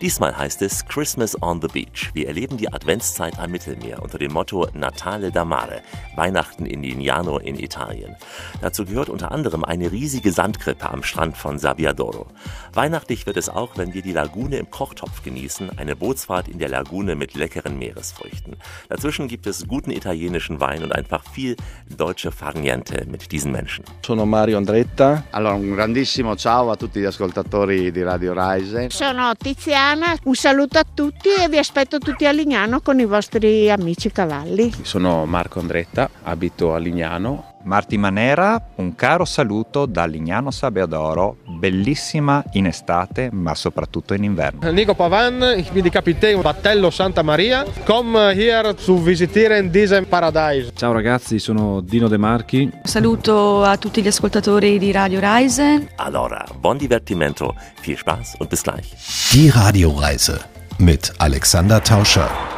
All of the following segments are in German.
Diesmal heißt es Christmas on the Beach. Wir erleben die Adventszeit am Mittelmeer unter dem Motto Natale da Mare, Weihnachten in Lignano in Italien. Dazu gehört unter anderem eine riesige Sandkrippe am Strand von Sabbiadoro. Weihnachtlich wird es auch, wenn wir die Lagune im Kochtopf genießen, eine Bootsfahrt in der Lagune mit leckeren Meeresfrüchten. Dazwischen gibt es guten italienischen Wein und einfach viel deutsche Farniente mit diesen Menschen. Sono Mario Andretta. Allora, un grandissimo ciao a tutti gli ascoltatori di Radio Rise. Sono Tiziana, un saluto a tutti e vi aspetto tutti a Lignano con i vostri amici cavalli. Sono Marco Andretta, abito a Lignano. Marti Manera, un caro saluto da Lignano Sabbiadoro, bellissima in estate ma soprattutto in inverno. Nico Pavan, ich bin die Kapitän Battello Santa Maria. Komme hier zu visitieren diesen Paradise. Ciao ragazzi, sono Dino De Marchi. Saluto a tutti gli ascoltatori di Radio Reise. Allora, buon divertimento, viel Spaß und bis gleich. Die Radioreise mit Alexander Tauscher.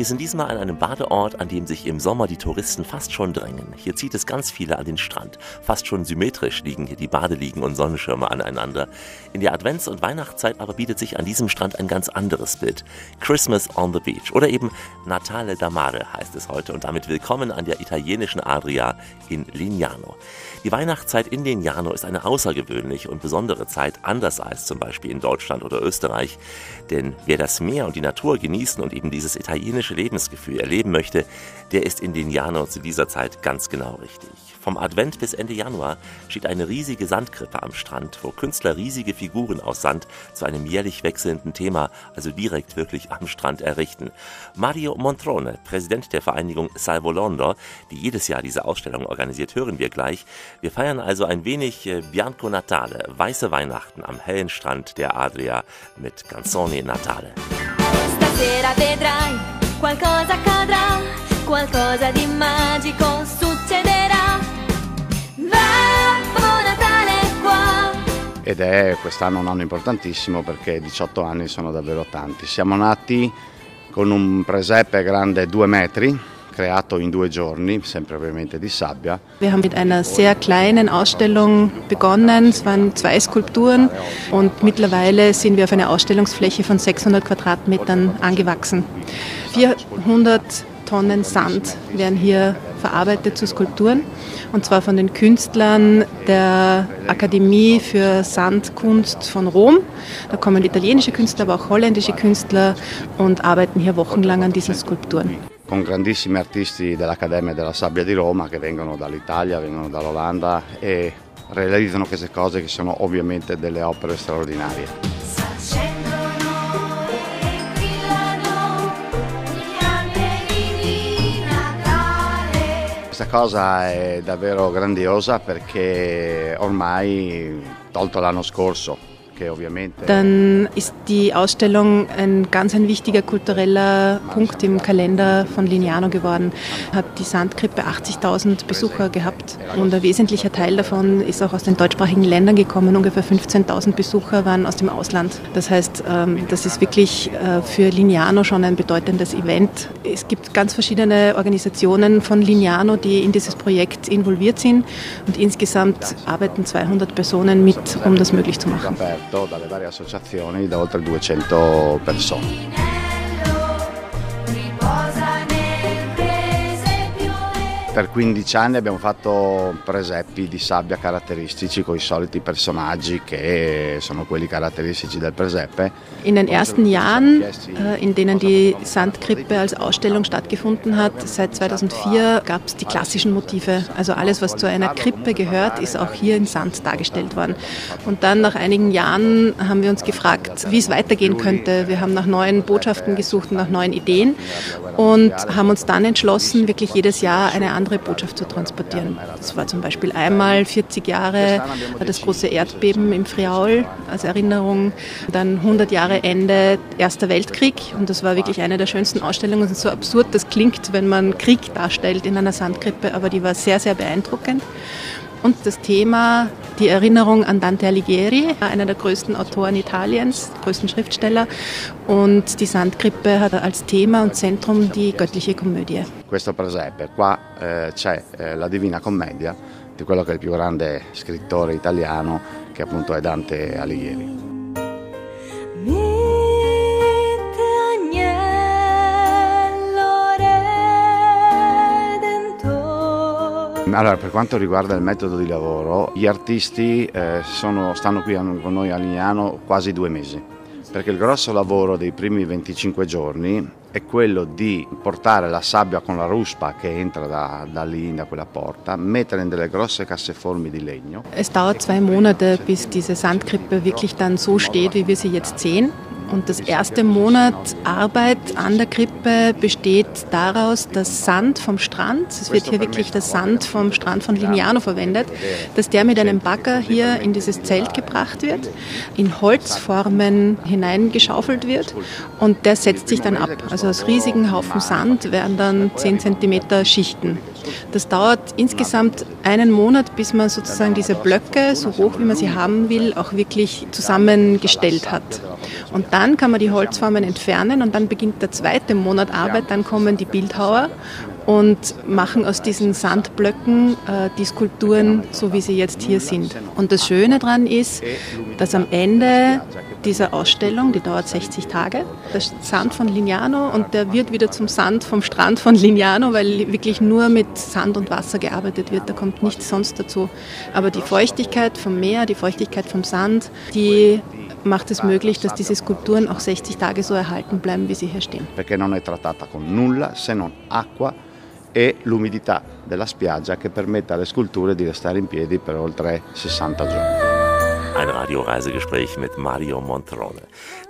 Wir sind diesmal an einem Badeort, an dem sich im Sommer die Touristen fast schon drängen. Hier zieht es ganz viele an den Strand. Fast schon symmetrisch liegen hier die Badeliegen und Sonnenschirme aneinander. In der Advents- und Weihnachtszeit aber bietet sich an diesem Strand ein ganz anderes Bild. Christmas on the Beach oder eben Natale da Mare heißt es heute und damit willkommen an der italienischen Adria in Lignano. Die Weihnachtszeit in Lignano ist eine außergewöhnliche und besondere Zeit, anders als zum Beispiel in Deutschland oder Österreich. Denn wer das Meer und die Natur genießen und eben dieses italienische Lebensgefühl erleben möchte, der ist in Lignano zu dieser Zeit ganz genau richtig. Vom Advent bis Ende Januar steht eine riesige Sandkrippe am Strand, wo Künstler riesige Figuren aus Sand zu einem jährlich wechselnden Thema, also direkt wirklich am Strand errichten. Mario Montrone, Präsident der Vereinigung Salvo Londo, die jedes Jahr diese Ausstellung organisiert, hören wir gleich. Wir feiern also ein wenig äh, Bianco Natale, weiße Weihnachten am hellen Strand der Adria mit Canzoni Natale. Stasera vedrai, qualcosa accadrà, qualcosa di magico succederà. Babbo Natale qua. Ed è quest'anno un anno importantissimo perché 18 anni sono davvero tanti. Siamo nati con un presepe grande due metri, creato in due giorni, sempre ovviamente di sabbia. Wir haben mit einer sehr kleinen Ausstellung begonnen. Es waren zwei Skulpturen und mittlerweile sind wir auf eine Ausstellungsfläche von 600 Quadratmetern angewachsen. 400 Tonnen Sand werden hier verarbeitet zu Skulpturen und zwar von den Künstlern der Akademie für Sandkunst von Rom. Da kommen italienische Künstler, aber auch holländische Künstler und arbeiten hier wochenlang an diesen Skulpturen. Con grandissimi artisti dell'Accademia della Sabbia di Roma che vengono dall'Italia, vengono dall'Olanda e realizzano queste cose che sono ovviamente delle opere straordinarie. Questa cosa è davvero grandiosa perché ormai, tolto l'anno scorso. Dann ist die Ausstellung ein ganz ein wichtiger kultureller Punkt im Kalender von Lignano geworden. Hat die Sandkrippe 80.000 Besucher gehabt und ein wesentlicher Teil davon ist auch aus den deutschsprachigen Ländern gekommen. Ungefähr 15.000 Besucher waren aus dem Ausland. Das heißt, ähm, das ist wirklich äh, für Lignano schon ein bedeutendes Event. Es gibt ganz verschiedene Organisationen von Lignano, die in dieses Projekt involviert sind und insgesamt arbeiten 200 Personen mit, um das möglich zu machen. Dalle varie associazioni da oltre 200 persone. Per 15 anni abbiamo fatto presepi di sabbia caratteristici con i soliti personaggi che sono quelli caratteristici del presepe. In den ersten Jahren, äh, in denen die Sandkrippe als Ausstellung stattgefunden hat, seit 2004 gab es die klassischen Motive. Also alles, was zu einer Krippe gehört, ist auch hier in Sand dargestellt worden. Und dann nach einigen Jahren haben wir uns gefragt, wie es weitergehen könnte. Wir haben nach neuen Botschaften gesucht und nach neuen Ideen und haben uns dann entschlossen, wirklich jedes Jahr eine andere Botschaft zu transportieren. Das war zum Beispiel einmal 40 Jahre das große Erdbeben im Friaul als Erinnerung, dann 100 Jahre Ende Erster Weltkrieg und das war wirklich eine der schönsten Ausstellungen. Es ist so absurd das klingt, wenn man Krieg darstellt in einer Sandkrippe, aber die war sehr, sehr beeindruckend. und das Thema die Erinnerung an Dante Alighieri, einer der größten Autoren Italiens, größten Schriftsteller. Und die Sandkrippe hat als Thema und Zentrum die göttliche Komödie. Questo presepe, qua eh, c'è eh, la Divina Commedia di quello che è il più grande scrittore italiano che appunto è Dante Alighieri. Allora, per quanto riguarda il metodo di lavoro, gli artisti eh, sono- stanno qui con noi a Lignano quasi due mesi, perché il grosso lavoro dei primi 25 giorni è quello di portare la sabbia con la ruspa che entra da, da lì, da quella porta, mettere in delle grosse casseformi di legno. Es dauert zwei Monate, bis diese Sandkrippe wirklich dann so steht, wie wir sie jetzt sehen. Und das erste Monat Arbeit an der Krippe besteht daraus, dass Sand vom Strand, es wird hier wirklich der Sand vom Strand von Lignano verwendet, dass der mit einem Bagger hier in dieses Zelt gebracht wird, in Holzformen hineingeschaufelt wird und der setzt sich dann ab. Also aus riesigen Haufen Sand werden dann 10 cm Schichten. Das dauert insgesamt einen Monat, bis man sozusagen diese Blöcke, so hoch wie man sie haben will, auch wirklich zusammengestellt hat. Und dann kann man die Holzformen entfernen und dann beginnt der zweite Monat Arbeit, dann kommen die Bildhauer und machen aus diesen Sandblöcken äh, die Skulpturen, so wie sie jetzt hier sind. Und das Schöne daran ist, dass am Ende dieser Ausstellung, die dauert 60 Tage, der Sand von Lignano und der wird wieder zum Sand vom Strand von Lignano, weil wirklich nur mit Sand und Wasser gearbeitet wird, da kommt nichts sonst dazu. Aber die Feuchtigkeit vom Meer, die Feuchtigkeit vom Sand, die macht es möglich, dass diese Skulpturen auch 60 Tage so erhalten bleiben, wie sie hier stehen. perché non è trattata con nulla se non acqua e l'umidità della spiaggia che permette alle sculture di restare in piedi per oltre 60 giorni. Ein Radioreisegespräch mit Mario Montrone.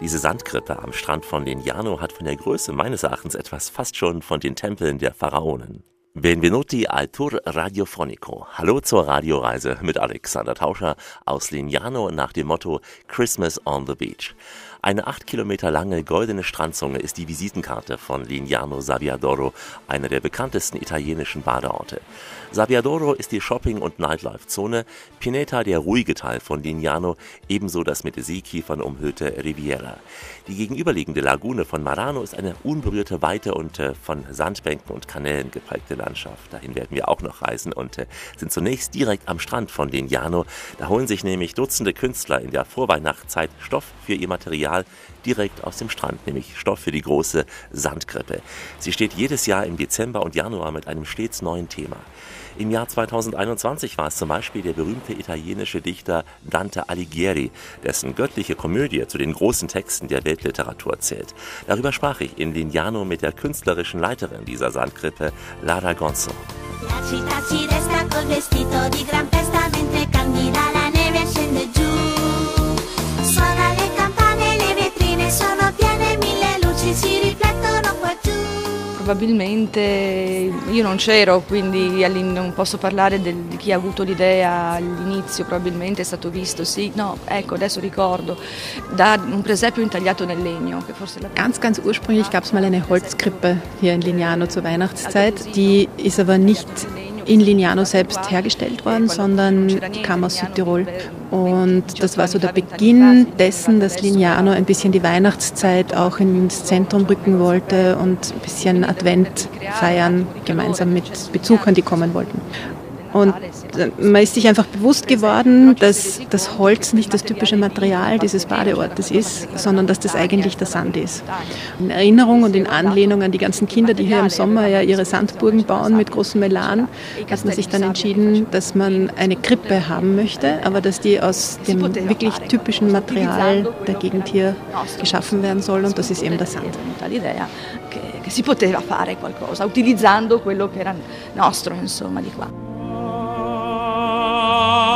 Diese Sandkrippe am Strand von Lignano hat von der Größe meines Erachtens etwas fast schon von den Tempeln der Pharaonen. Benvenuti al Tour Radiofonico. Hallo zur Radioreise mit Alexander Tauscher aus Lignano nach dem Motto Christmas on the Beach. Eine acht Kilometer lange goldene Strandzunge ist die Visitenkarte von Lignano Sabbiadoro, einer der bekanntesten italienischen Badeorte. Sabbiadoro ist die Shopping- und Nightlife-Zone, Pineta der ruhige Teil von Lignano, ebenso das mit Seekiefern umhüllte Riviera. Die gegenüberliegende Lagune von Marano ist eine unberührte, weite und äh, von Sandbänken und Kanälen geprägte Landschaft. Dahin werden wir auch noch reisen und äh, sind zunächst direkt am Strand von Lignano. Da holen sich nämlich Dutzende Künstler in der Vorweihnachtszeit Stoff für ihr Material direkt aus dem Strand, nämlich Stoff für die große Sandkrippe. Sie steht jedes Jahr im Dezember und Januar mit einem stets neuen Thema. Im Jahr 2021 war es zum Beispiel der berühmte italienische Dichter Dante Alighieri, dessen göttliche Komödie zu den großen Texten der Weltliteratur zählt. Darüber sprach ich in Lignano mit der künstlerischen Leiterin dieser Sandkrippe, Lara Gonzo. La Probabilmente io non c'ero, quindi non posso parlare del- di chi ha avuto l'idea all'inizio, probabilmente è stato visto, sì, no, ecco, adesso ricordo, da un presepio intagliato nel legno, che forse la Ganz, ganz ursprünglich gab es mal eine Holzkrippe hier in Lignano zur Weihnachtszeit. Die ist aber nicht in Lignano selbst hergestellt worden, sondern die kam aus Südtirol. Und das war so der Beginn dessen, dass Lignano ein bisschen die Weihnachtszeit auch ins Zentrum rücken wollte und ein bisschen Advent feiern, gemeinsam mit Besuchern, die kommen wollten. Und man ist sich einfach bewusst geworden, dass das Holz nicht das typische Material dieses Badeortes ist, sondern dass das eigentlich der Sand ist. In Erinnerung und in Anlehnung an die ganzen Kinder, die hier im Sommer ja ihre Sandburgen bauen mit großem Melan, hat man sich dann entschieden, dass man eine Krippe haben möchte, aber dass die aus dem wirklich typischen Material der Gegend hier geschaffen werden soll und das ist eben der Sand. si poteva fare qualcosa, utilizzando quello che era nostro, insomma, di qua. God.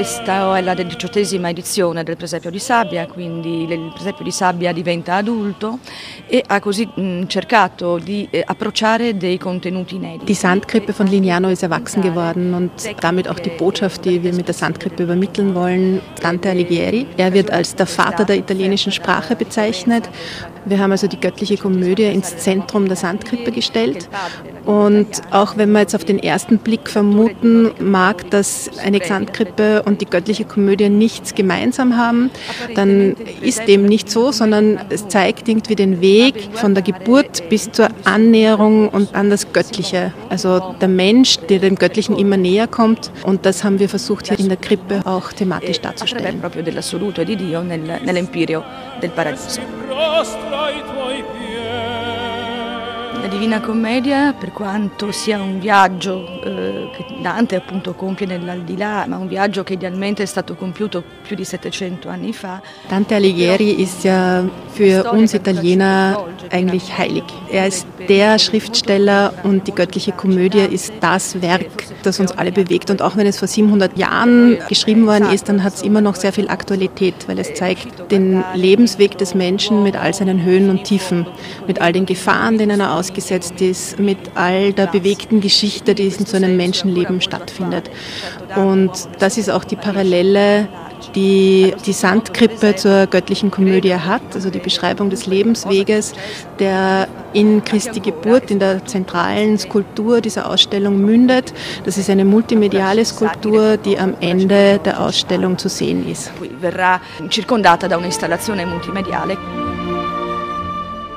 Questa è la diciottesima edizione del presepio di sabbia, quindi il presepio di sabbia diventa adulto e ha così mh, cercato di eh, approcciare dei contenuti inediti. Die Sandkrippe von Lignano ist erwachsen geworden und damit auch die Botschaft, die wir mit der Sandkrippe übermitteln wollen, Dante Alighieri. Er wird als der Vater der italienischen Sprache bezeichnet. Wir haben also die göttliche Komödie ins Zentrum der Sandkrippe gestellt. Und auch wenn man jetzt auf den ersten Blick vermuten mag, dass eine Sandkrippe und die göttliche Komödie nichts gemeinsam haben, dann ist dem nicht so, sondern es zeigt irgendwie den Weg von der Geburt bis zur Annäherung und an das Göttliche. Also der Mensch, der dem Göttlichen immer näher kommt. Und das haben wir versucht hier in der Krippe auch thematisch darzustellen. del paraíso. La Divina Commedia, per quanto sia un viaggio eh, che Dante appunto compie nell'aldilà, ma un viaggio che idealmente è stato compiuto più di 700 anni fa, Dante Alighieri ist ja für uns Italiener eigentlich heilig. Er ist der Schriftsteller und die göttliche Komödie ist das Werk, das uns alle bewegt. Und auch wenn es vor 700 Jahren geschrieben worden ist, dann hat es immer noch sehr viel Aktualität, weil es zeigt den Lebensweg des Menschen mit all seinen Höhen und Tiefen, mit all den Gefahren, denen er ausgesetzt ist, mit all der bewegten Geschichte, die in so einem Menschenleben stattfindet. Und das ist auch die Parallele die die Sandkrippe zur göttlichen Komödie hat, also die Beschreibung des Lebensweges, der in Christi Geburt, in der zentralen Skulptur dieser Ausstellung mündet. Das ist eine multimediale Skulptur, die am Ende der Ausstellung zu sehen ist. verrà circondata da un'installazione multimediale.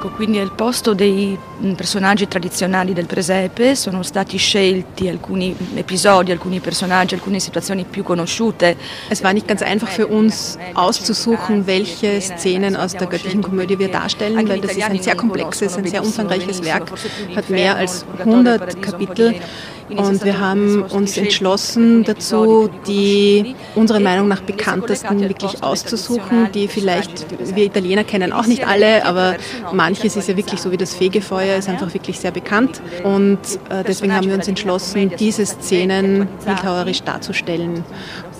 Ecco, Quindi al posto dei mh, personaggi tradizionali del presepe sono stati scelti alcuni episodi, alcuni personaggi, alcune situazioni più conosciute. Es war nicht ganz einfach für uns auszusuchen, welche Szenen aus der göttlichen Komödie wir darstellen, weil das ist ein sehr komplexes, ein sehr umfangreiches Werk, hat mehr als 100 Kapitel. Und wir haben uns entschlossen dazu, die unserer Meinung nach bekanntesten wirklich auszusuchen, die vielleicht, wir Italiener kennen auch nicht alle, aber manches ist ja wirklich so wie das Fegefeuer, ist einfach wirklich sehr bekannt. Und äh, deswegen haben wir uns entschlossen, diese Szenen bildhauerisch darzustellen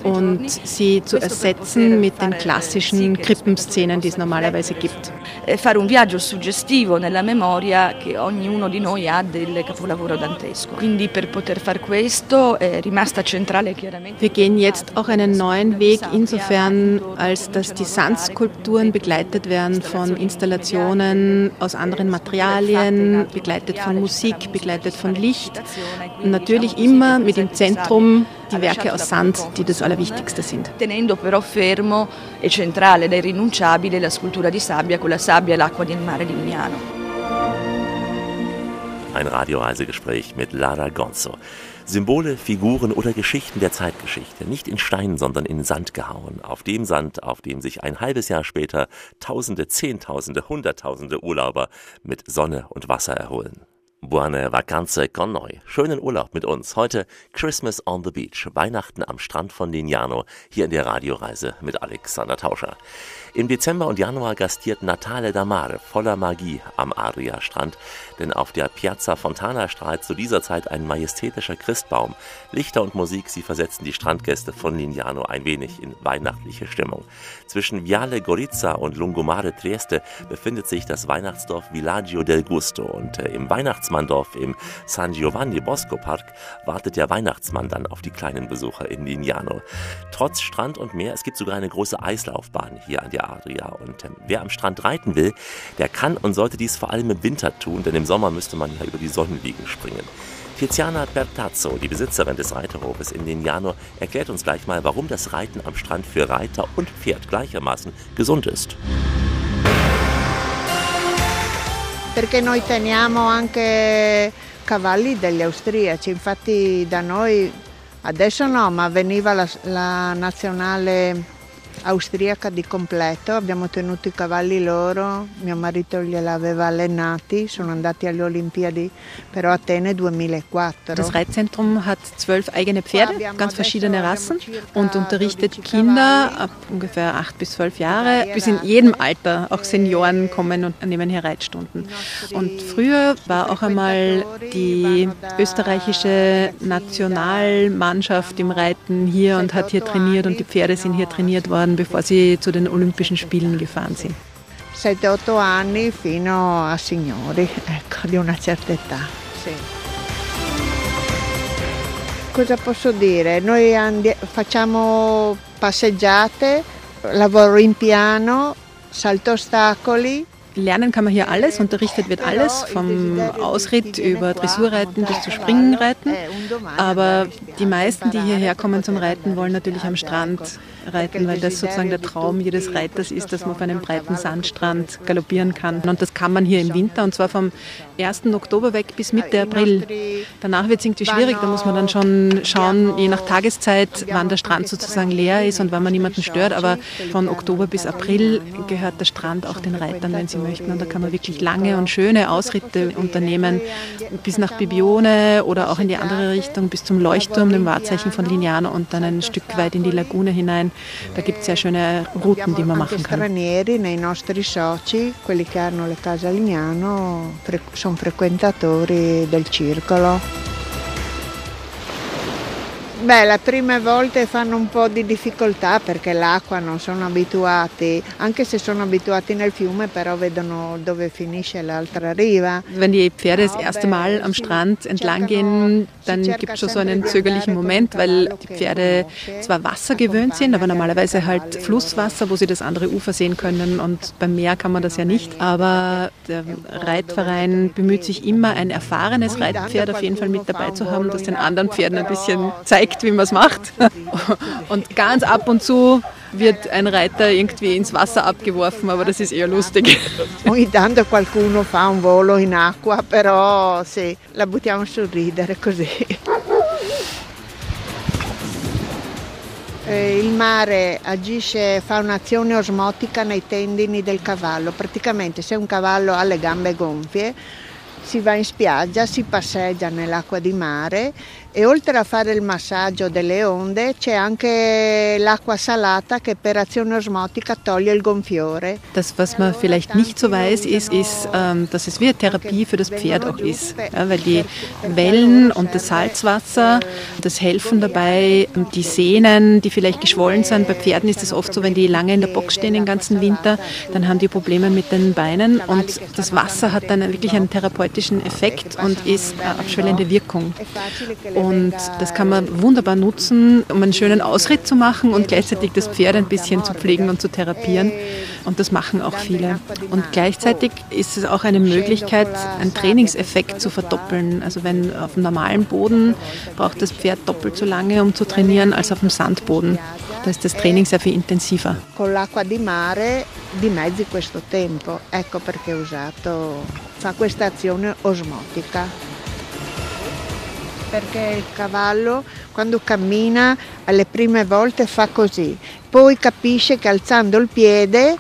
und sie zu ersetzen mit den klassischen Krippenszenen, die es normalerweise gibt. Fare un viaggio suggestivo nella memoria che ognuno di noi ha del capolavoro dantesco. Quindi per poter far questo è rimasta centrale chiaramente. Wir gehen jetzt auch einen neuen Weg, insofern als dass die Sandskulpturen begleitet werden von Installationen aus anderen Materialien, begleitet von Musik, begleitet von Licht. Natürlich immer mit im Zentrum die Werke aus Sand, die das Allerwichtigste sind. Tenendo però fermo e centrale ed irrinunciabile la scultura di sabbia con la sabbia e l'acqua del mare di Lignano. Ein Radioreisegespräch mit Lara Gonzo. Symbole, Figuren oder Geschichten der Zeitgeschichte, nicht in Stein, sondern in Sand gehauen. Auf dem Sand, auf dem sich ein halbes Jahr später Tausende, Zehntausende, Hunderttausende Urlauber mit Sonne und Wasser erholen. Buone vacanze con noi. Schönen Urlaub mit uns. Heute Christmas on the Beach. Weihnachten am Strand von Lignano. Hier in der Radioreise mit Alexander Tauscher. Im Dezember und Januar gastiert Natale da Mare voller Magie am Adria-Strand, denn auf der Piazza Fontana strahlt zu dieser Zeit ein majestätischer Christbaum. Lichter und Musik, sie versetzen die Strandgäste von Lignano ein wenig in weihnachtliche Stimmung. Zwischen Viale Gorizia und Lungomare Trieste befindet sich das Weihnachtsdorf Villaggio del Gusto und äh, im Weihnachtsmanndorf im San Giovanni Bosco Park wartet der Weihnachtsmann dann auf die kleinen Besucher in Lignano. Trotz Strand und Meer, es gibt sogar eine große Eislaufbahn hier an der Adria und ähm, wer am Strand reiten will, der kann und sollte dies vor allem im Winter tun, denn im Sommer müsste man ja über die Sonnenliegen springen. Tiziana Bertazzo, die Besitzerin des Reiterhofes in Lignano, erklärt uns gleich mal, warum das Reiten am Strand für Reiter und Pferd gleichermaßen gesund ist. perché noi teniamo anche cavalli degli austriaci, infatti da noi adesso no, ma veniva la, la nazionale austriaca di completo, abbiamo tenuto i cavalli loro, mio marito gliel'aveva allenati, sono andati alle Olimpiadi però Atene 2004. Das Reitzentrum hat zwölf eigene Pferde, ganz verschiedene Rassen und unterrichtet Kinder ab ungefähr acht bis zwölf Jahre, bis in jedem Alter, auch Senioren kommen und nehmen hier Reitstunden. Und früher war auch einmal die österreichische Nationalmannschaft im Reiten hier und hat hier trainiert und die Pferde sind hier trainiert worden, bevor sie zu den Olympischen Spielen gefahren sind. 7-8 anni fino a signori, ecco, di una certa età. Sì. Cosa posso dire? Noi facciamo passeggiate, lavoro in piano, salto ostacoli, Lernen kann man hier alles, unterrichtet wird alles, vom Ausritt über Dressurreiten bis zu Springreiten. Aber die meisten, die hierher kommen zum Reiten, wollen natürlich am Strand reiten, weil das sozusagen der Traum jedes Reiters ist, dass man auf einem breiten Sandstrand galoppieren kann. Und das kann man hier im Winter und zwar vom 1. Oktober weg bis Mitte April. Danach wird es irgendwie schwierig, da muss man dann schon schauen, je nach Tageszeit, wann der Strand sozusagen leer ist und wann man niemanden stört. Aber von Oktober bis April gehört der Strand auch den Reitern, wenn sie möchten. Und da kann man wirklich lange und schöne Ausritte unternehmen, bis nach Bibione oder auch in die andere Richtung, bis zum Leuchtturm, dem Wahrzeichen von Lignano und dann ein Stück weit in die Lagune hinein. Da gibt es sehr schöne Routen, die man machen kann. nei nostri soci, quelli che hanno le case a Lignano, sono frequentatori del circolo. Beh, le prime volte fanno un po' di difficoltà perché l'acqua non sono abituati, anche se sono abituati nel fiume, però vedono dove finisce l'altra riva. Wenn die Pferde das erste Mal am Strand entlang gehen, dann gibt es schon so einen zögerlichen Moment, weil die Pferde zwar Wasser gewöhnt sind, aber normalerweise halt Flusswasser, wo sie das andere Ufer sehen können und beim Meer kann man das ja nicht. Aber der Reitverein bemüht sich immer, ein erfahrenes Reitpferd auf jeden Fall mit dabei zu haben, das den anderen Pferden ein bisschen zeigt, wie man es macht. Und ganz ab und zu wird ein Reiter irgendwie ins Wasser abgeworfen, aber das ist eher lustig. Ogni tanto qualcuno fa un volo in acqua, però sì, la buttiamo sul ridere così. Eh, Il mare agisce, fa un'azione osmotica nei tendini del cavallo, praticamente se un cavallo ha le gambe gonfie si va in spiaggia, si passeggia nell'acqua di mare e oltre a fare il massaggio delle onde c'è anche l'acqua salata che per azione osmotica toglie il gonfiore. Das, was man vielleicht nicht so weiß, ist, ist ähm, dass es wie eine Therapie für das Pferd auch ist. Ja, weil die Wellen und das Salzwasser, das helfen dabei, die Sehnen, die vielleicht geschwollen sind. Bei Pferden ist es oft so, wenn die lange in der Box stehen den ganzen Winter, dann haben die Probleme mit den Beinen. Und das Wasser hat dann wirklich einen therapeutischen Effekt und ist eine abschwellende Wirkung. Und das kann man wunderbar nutzen, um einen schönen Ausritt zu machen und gleichzeitig das Pferd ein bisschen zu pflegen und zu therapieren. Und das machen auch viele. Und gleichzeitig ist es auch eine Möglichkeit, einen Trainingseffekt zu verdoppeln. Also wenn auf dem normalen Boden braucht das Pferd doppelt so lange, um zu trainieren, als auf dem Sandboden. Da ist das Training sehr viel intensiver. Con l'acqua di mare dimezzi questo tempo, ecco perché ho usato, fa questa azione osmotica. Perché il cavallo quando cammina alle prime volte fa così, poi capisce che alzando il piede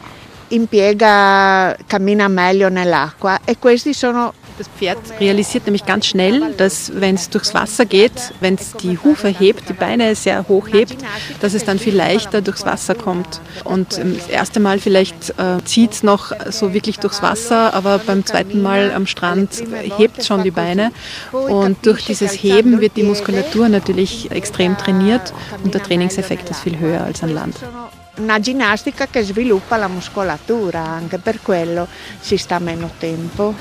impiega, cammina meglio nell'acqua. E questi sono Das Pferd realisiert nämlich ganz schnell, dass wenn es durchs Wasser geht, wenn es die Hufe hebt, die Beine sehr hoch hebt, dass es dann viel leichter durchs Wasser kommt. Und ähm, das erste Mal vielleicht äh, zieht es noch so wirklich durchs Wasser, aber beim zweiten Mal am Strand hebt schon die Beine. Und durch dieses Heben wird die Muskulatur natürlich extrem trainiert und der Trainingseffekt ist viel höher als an Land. una ginnastica che sviluppa la muscolatura, anche per quello si sta meno tempo.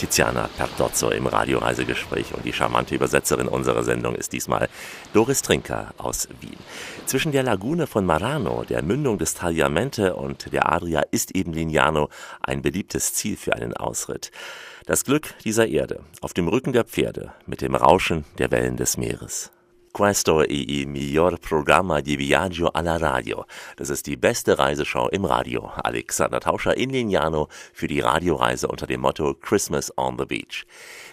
Tiziana Pertozzo im Radioreisegespräch und die charmante Übersetzerin unserer Sendung ist diesmal Doris Trinker aus Wien. Zwischen der Lagune von Marano, der Mündung des Tagliamente und der Adria ist eben Lignano ein beliebtes Ziel für einen Ausritt. Das Glück dieser Erde auf dem Rücken der Pferde mit dem Rauschen der Wellen des Meeres. Questo è il miglior programma di viaggio alla radio. Das ist die beste Reiseshow im Radio. Alexander Tauscher in Lignano für die Radioreise unter dem Motto Christmas on the Beach.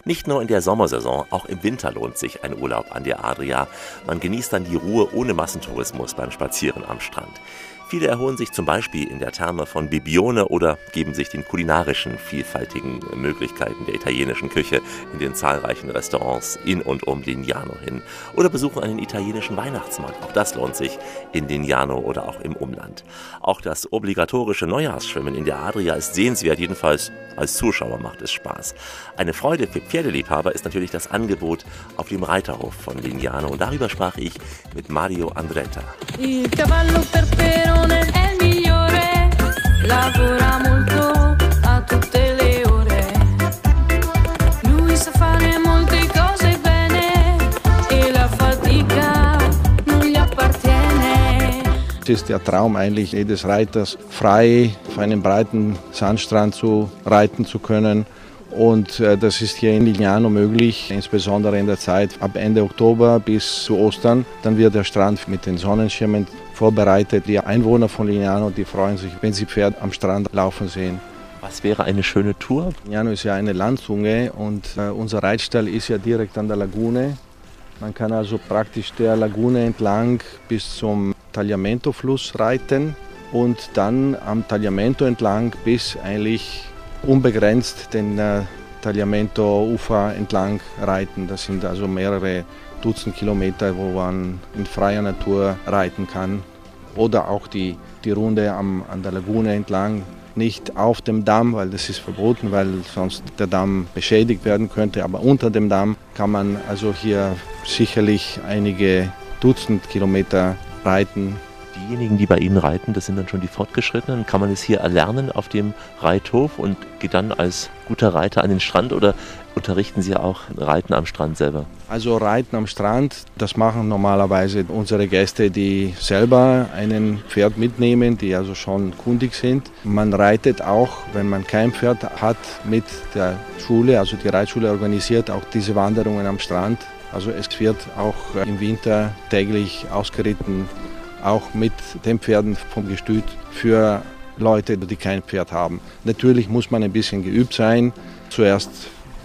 Nicht nur in der Sommersaison, auch im Winter lohnt sich ein Urlaub an der Adria. Man genießt dann die Ruhe ohne Massentourismus beim Spazieren am Strand. Viele erholen sich zum Beispiel in der Therme von Bibione oder geben sich den kulinarischen, vielfältigen Möglichkeiten der italienischen Küche in den zahlreichen Restaurants in und um Lignano hin. Oder besuchen einen italienischen Weihnachtsmarkt. Auch das lohnt sich in Lignano oder auch im Umland. Auch das obligatorische Neujahrsschwimmen in der Adria ist sehenswert, jedenfalls als Zuschauer macht es Spaß. Eine Freude für Pferdeliebhaber ist natürlich das Angebot auf dem Reiterhof von Lignano und darüber sprach ich mit Mario Andretta. Il cavallo per ist der Traum eigentlich jedes Reiters, frei auf einem breiten Sandstrand zu reiten zu können. Und äh, das ist hier in Lignano möglich, insbesondere in der Zeit ab Ende Oktober bis zu Ostern. Dann wird der Strand mit den Sonnenschirmen vorbereitet. Die Einwohner von Lignano, die freuen sich, wenn sie Pferd am Strand laufen sehen. Was wäre eine schöne Tour? Lignano ist ja eine Landzunge und äh, unser Reitstall ist ja direkt an der Lagune. Man kann also praktisch der Lagune entlang bis zum Tagliamento-Fluss reiten und dann am Tagliamento entlang bis eigentlich unbegrenzt den äh, Tagliamento-Ufer entlang reiten. Das sind also mehrere Dutzend Kilometer, wo man in freier Natur reiten kann. Oder auch die, die Runde am, an der Lagune entlang. Nicht auf dem Damm, weil das ist verboten, weil sonst der Damm beschädigt werden könnte. Aber unter dem Damm kann man also hier sicherlich einige Dutzend Kilometer reiten diejenigen, die bei Ihnen reiten, das sind dann schon die Fortgeschrittenen. Kann man es hier erlernen auf dem Reithof und geht dann als guter Reiter an den Strand oder unterrichten Sie auch Reiten am Strand selber? Also Reiten am Strand, das machen normalerweise unsere Gäste, die selber einen Pferd mitnehmen, die also schon kundig sind. Man reitet auch, wenn man kein Pferd hat, mit der Schule, also die Reitschule organisiert auch diese Wanderungen am Strand. Also es wird auch im Winter täglich ausgeritten auch mit den Pferden vom Gestüt für Leute, die kein Pferd haben. Natürlich muss man ein bisschen geübt sein. Zuerst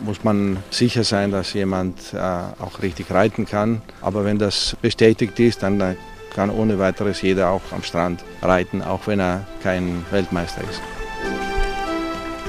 muss man sicher sein, dass jemand äh, auch richtig reiten kann. Aber wenn das bestätigt ist, dann kann ohne weiteres jeder auch am Strand reiten, auch wenn er kein Weltmeister ist.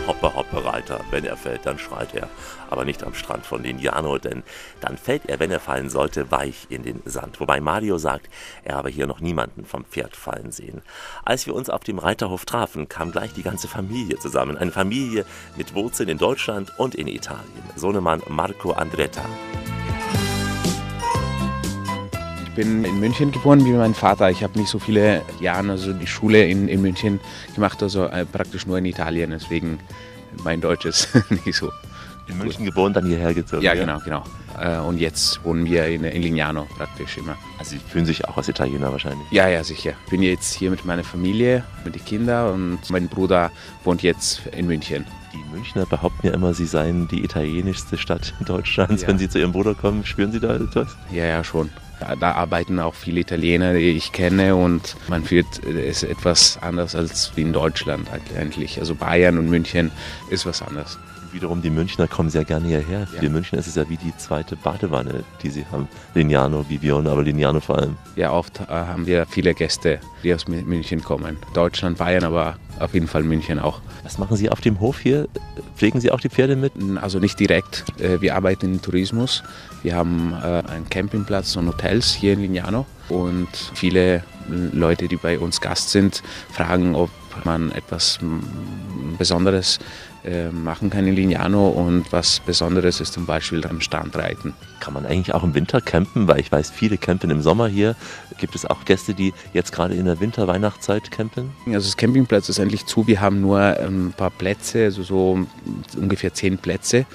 Hoppe, Hoppe, Reiter. Wenn er fällt, dann schreit er. Aber nicht am Strand von Lignano, denn dann fällt er, wenn er fallen sollte, weich in den Sand. Wobei Mario sagt, er habe hier noch niemanden vom Pferd fallen sehen. Als wir uns auf dem Reiterhof trafen, kam gleich die ganze Familie zusammen. Eine Familie mit Wurzeln in Deutschland und in Italien. Sohnemann Marco Andretta. Ich bin in München geboren wie mein Vater. Ich habe nicht so viele Jahre also die Schule in, in München gemacht, also äh, praktisch nur in Italien. Deswegen mein Deutsch ist nicht so. In München geboren, dann hierher gezogen? Ja, genau, genau. Äh, und jetzt wohnen wir in, in Lignano praktisch immer. Also Sie fühlen sich auch als Italiener wahrscheinlich? Ja, ja, sicher. Ich bin jetzt hier mit meiner Familie, mit den Kindern und mein Bruder wohnt jetzt in München. Die Münchner behaupten ja immer, sie seien die italienischste Stadt Deutschlands. Ja. Wenn Sie zu Ihrem Bruder kommen, spüren Sie da etwas? Ja, ja, schon. Da, da, arbeiten auch viele Italiener, die ich kenne und man fühlt es etwas anders als wie in Deutschland eigentlich. Also Bayern und München ist was anderes. Wiederum die Münchner kommen sehr gerne hierher. Für ja. die Münchner ist es ja wie die zweite Badewanne, die sie haben. Lignano, Vivione, aber Lignano vor allem. Ja, oft äh, haben wir viele Gäste, die aus München kommen. Deutschland, Bayern, aber auf jeden Fall München auch. Was machen Sie auf dem Hof hier? Pflegen Sie auch die Pferde mit? Also nicht direkt. Äh, wir arbeiten im Tourismus. Wir haben äh, einen Campingplatz und Hotels hier in Lignano. Und viele Leute, die bei uns Gast sind, fragen, ob man etwas Besonderes machen kann in Lignano und was Besonderes ist zum Beispiel am Strand reiten. Kann man eigentlich auch im Winter campen? Weil ich weiß, viele campen im Sommer hier. Gibt es auch Gäste, die jetzt gerade in der Winter-Weihnachtszeit campen? Also das Campingplatz ist eigentlich zu. Wir haben nur ein paar Plätze, also so ungefähr zehn Plätze,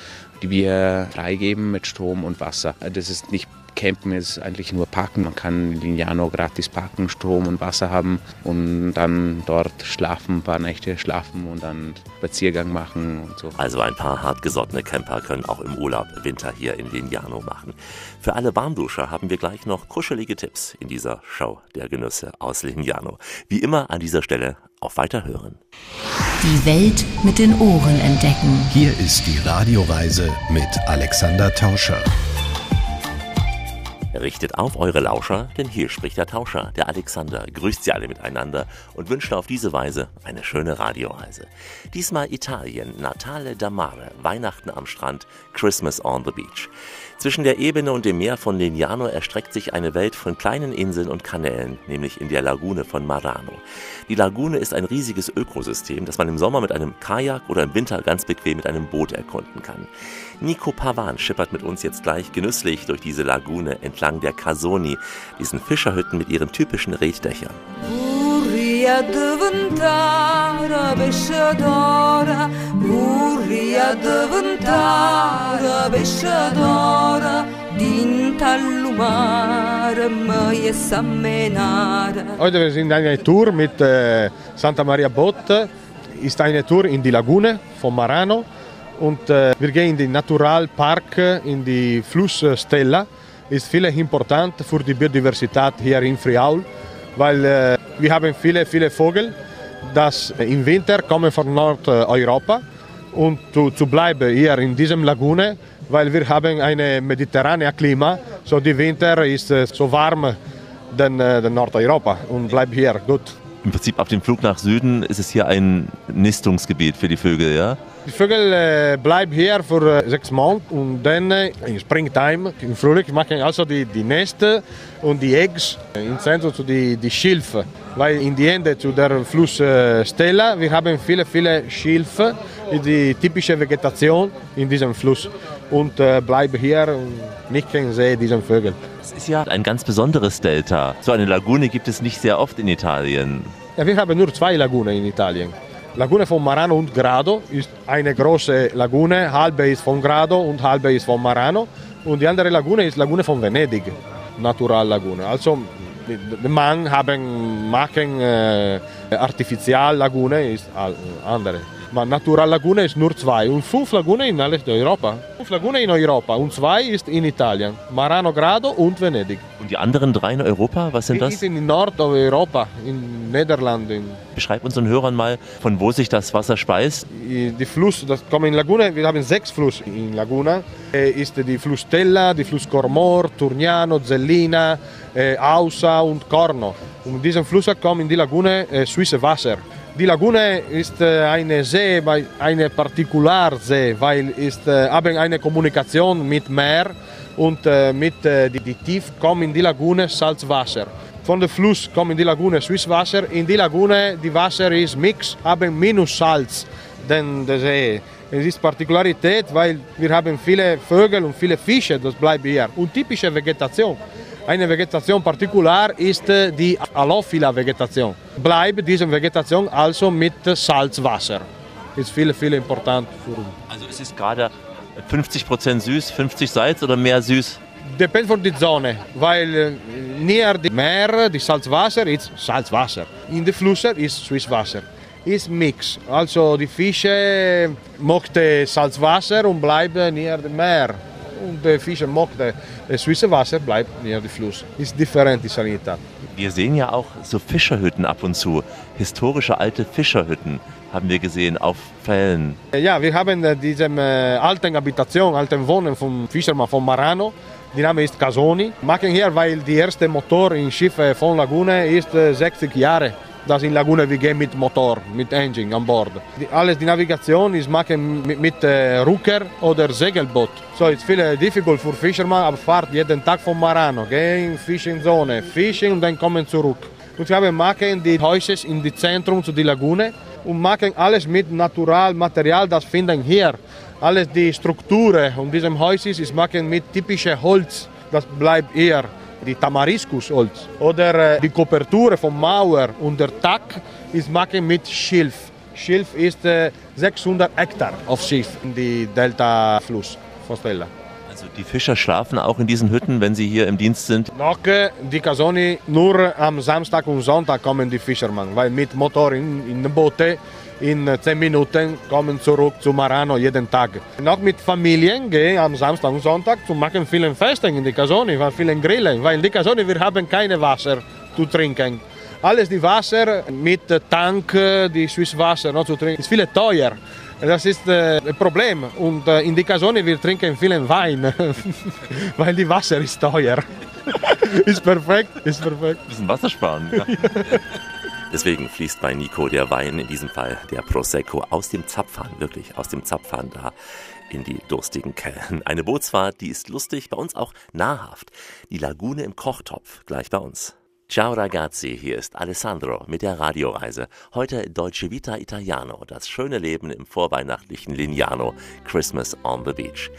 die wir freigeben mit Strom und Wasser. Das ist nicht Campen ist eigentlich nur parken. Man kann in Lignano gratis parken, Strom und Wasser haben und dann dort schlafen, ein paar Nächte schlafen und dann Spaziergang machen und so. Also ein paar hartgesottene Camper können auch im Urlaub Winter hier in Lignano machen. Für alle Warmduscher haben wir gleich noch kuschelige Tipps in dieser Show der Genüsse aus Lignano. Wie immer an dieser Stelle auf Weiterhören. Die Welt mit den Ohren entdecken. Hier ist die Radioreise mit Alexander Tauscher. Richtet auf eure Lauscher, denn hier spricht der Tauscher, der Alexander, grüßt sie alle miteinander und wünscht auf diese Weise eine schöne Radioreise. Diesmal Italien, Natale da Mare, Weihnachten am Strand, Christmas on the Beach. Zwischen der Ebene und dem Meer von Lignano erstreckt sich eine Welt von kleinen Inseln und Kanälen, nämlich in der Lagune von Marano. Die Lagune ist ein riesiges Ökosystem, das man im Sommer mit einem Kajak oder im Winter ganz bequem mit einem Boot erkunden kann. Nico Pavan schippert mit uns jetzt gleich genüsslich durch diese Lagune entlang der Casoni, diesen Fischerhütten mit ihren typischen Reetdächern. Heute wir sind eine Tour mit äh, Santa Maria Boot. Ist eine Tour in die Lagune von Marano und äh, wir gehen in den Naturalpark in die Fluss Stella. Ist viel important für die Biodiversität hier in Friaul, weil äh, wir haben viele, viele Vögel, das im Winter kommen von Nordeuropa und zu, zu bleiben hier in diesem Lagune, weil wir haben ein mediterranes Klima, so die Winter ist äh, so warm denn, äh, Nordeuropa und bleibt hier gut. Im Prinzip auf dem Flug nach Süden ist es hier ein Nistungsgebiet für die Vögel, ja? Die Vögel äh, bleiben hier für äh, sechs Monate und dann äh, im Springtime, im Frühling, machen also die, die Nester und die Eggs im Zentrum zu die, die Schilfe. Weil in die Ende zu der Fluss äh, wir haben viele, viele Schilfe, die typische Vegetation in diesem Fluss und äh, bleiben hier und nicht sehen diesen Vögel. Es ist ja ein ganz besonderes Delta. So eine Lagune gibt es nicht sehr oft in Italien. Ja, wir haben nur zwei Lagunen in Italien. Lagune von Marano und Grado ist eine große Lagune, halbe ist von Grado und halbe ist von Marano. Und die andere Lagune ist Lagune von Venedig, Naturallagune. Also Mann haben machen äh, Artificiallagune ist all- andere. Ma Naturallagune ist nur zwei und fünf Lagune in alles Europa. Fünf Lagune in Europa und zwei ist in Italien. Marano Grado und Venedig. Und die anderen drei in Europa, was sind Die das? ist in Nordeuropa, in Niederlanden. Beschreib unseren Hörern mal, von wo sich das Wasser speist. Die Fluss, das kommen in Lagune, wir haben sechs Fluss in Laguna. Äh, ist die Fluss Stella, die Fluss Cormor, Turniano, Zellina, äh, Ausa und Corno. Und in diesem Fluss kommen in die Lagune äh, süße Wasser. Die Lagune ist äh, eine See, eine Partikularsee, weil ist äh, haben eine Kommunikation mit Meer und äh, mit die, die Tief kommen in die Lagune Salzwasser. Von der Fluss kommen in die Lagune Süßwasser. In die Lagune die Wasser ist mix, haben minus Salz denn der See. Es ist Partikularität, weil wir haben viele Vögel und viele Fische, das bleibt hier. Und typische Vegetation. Eine Vegetation partikular ist äh, die Alophila-Vegetation. Bleibt diese Vegetation also mit Salzwasser. Ist viel, viel important für uns. Also es ist gerade 50% süß, 50 Salz oder mehr süß? Depende von der Zone, weil äh, näher die Meer, die Salzwasser ist Salzwasser. In den Flüssen ist Süßwasser. Ist Mix. Also die Fische mochten Salzwasser und bleiben näher dem Meer. Und die Fische mochten das süße Wasser, bleibt näher dem Fluss. Ist different die Sanität. Wir sehen ja auch so Fischerhütten ab und zu. Historische alte Fischerhütten haben wir gesehen auf Fällen. Ja, wir haben äh, diese äh, alten Habitation, alten Wohnen vom Fischermann von Marano. Die Name ist Casoni. Machen hier, weil die erste Motor in Schiffe von Lagune ist äh, 60 Jahre. Das in Lagune wir gehen mit Motor, mit Engine an Bord. Alles die Navigation ist machen mit, mit äh, Rucker oder Segelboot. So ist viel äh, difficult für Fischermann, aber fahrt jeden Tag von Marano, gehen Fishing Zone, Fishing und dann kommen zurück. Und wir machen die Häuser in die Zentrum zu die Lagune und machen alles mit Naturalmaterial, das finden hier. Alles die Strukturen und diesem Häuses ist machen mit typischem Holz, das bleibt hier. Die Tamariskusholz oder äh, die Koperture von Mauer und der Dach ist machen mit Schilf. Schilf ist äh, 600 Hektar auf Schiff in die Delta-Fluss von Stella. Also die Fischer schlafen auch in diesen Hütten, wenn sie hier im Dienst sind. Noch äh, die Casoni nur am Samstag und Sonntag kommen die Fischermann, weil mit Motor in, in den Boote in äh, 10 Minuten kommen zurück zu Marano jeden Tag. Noch mit Familien gehen am Samstag und Sonntag zu machen vielen Festen in die Casoni, weil vielen Grillen, weil in die Casoni wir haben keine Wasser zu trinken. Alles die Wasser mit äh, Tank, äh, die Süßwasser noch zu trinken, ist viel teuer. Das ist äh, ein Problem. Und äh, in die Casoni wir trinken vielen Wein, weil die Wasser ist teuer. ist perfekt, ist perfekt. Bisschen Wasser sparen. Ja. Deswegen fließt bei Nico der Wein, in diesem Fall der Prosecco, aus dem Zapfhahn, wirklich aus dem Zapfhahn da in die durstigen Kellen. Eine Bootsfahrt, die ist lustig, bei uns auch nahrhaft. Die Lagune im Kochtopf, gleich bei uns. Ciao ragazzi, hier ist Alessandro mit der Radioreise. Heute Deutsche Vita Italiano, das schöne Leben im vorweihnachtlichen Lignano, Christmas on the Beach.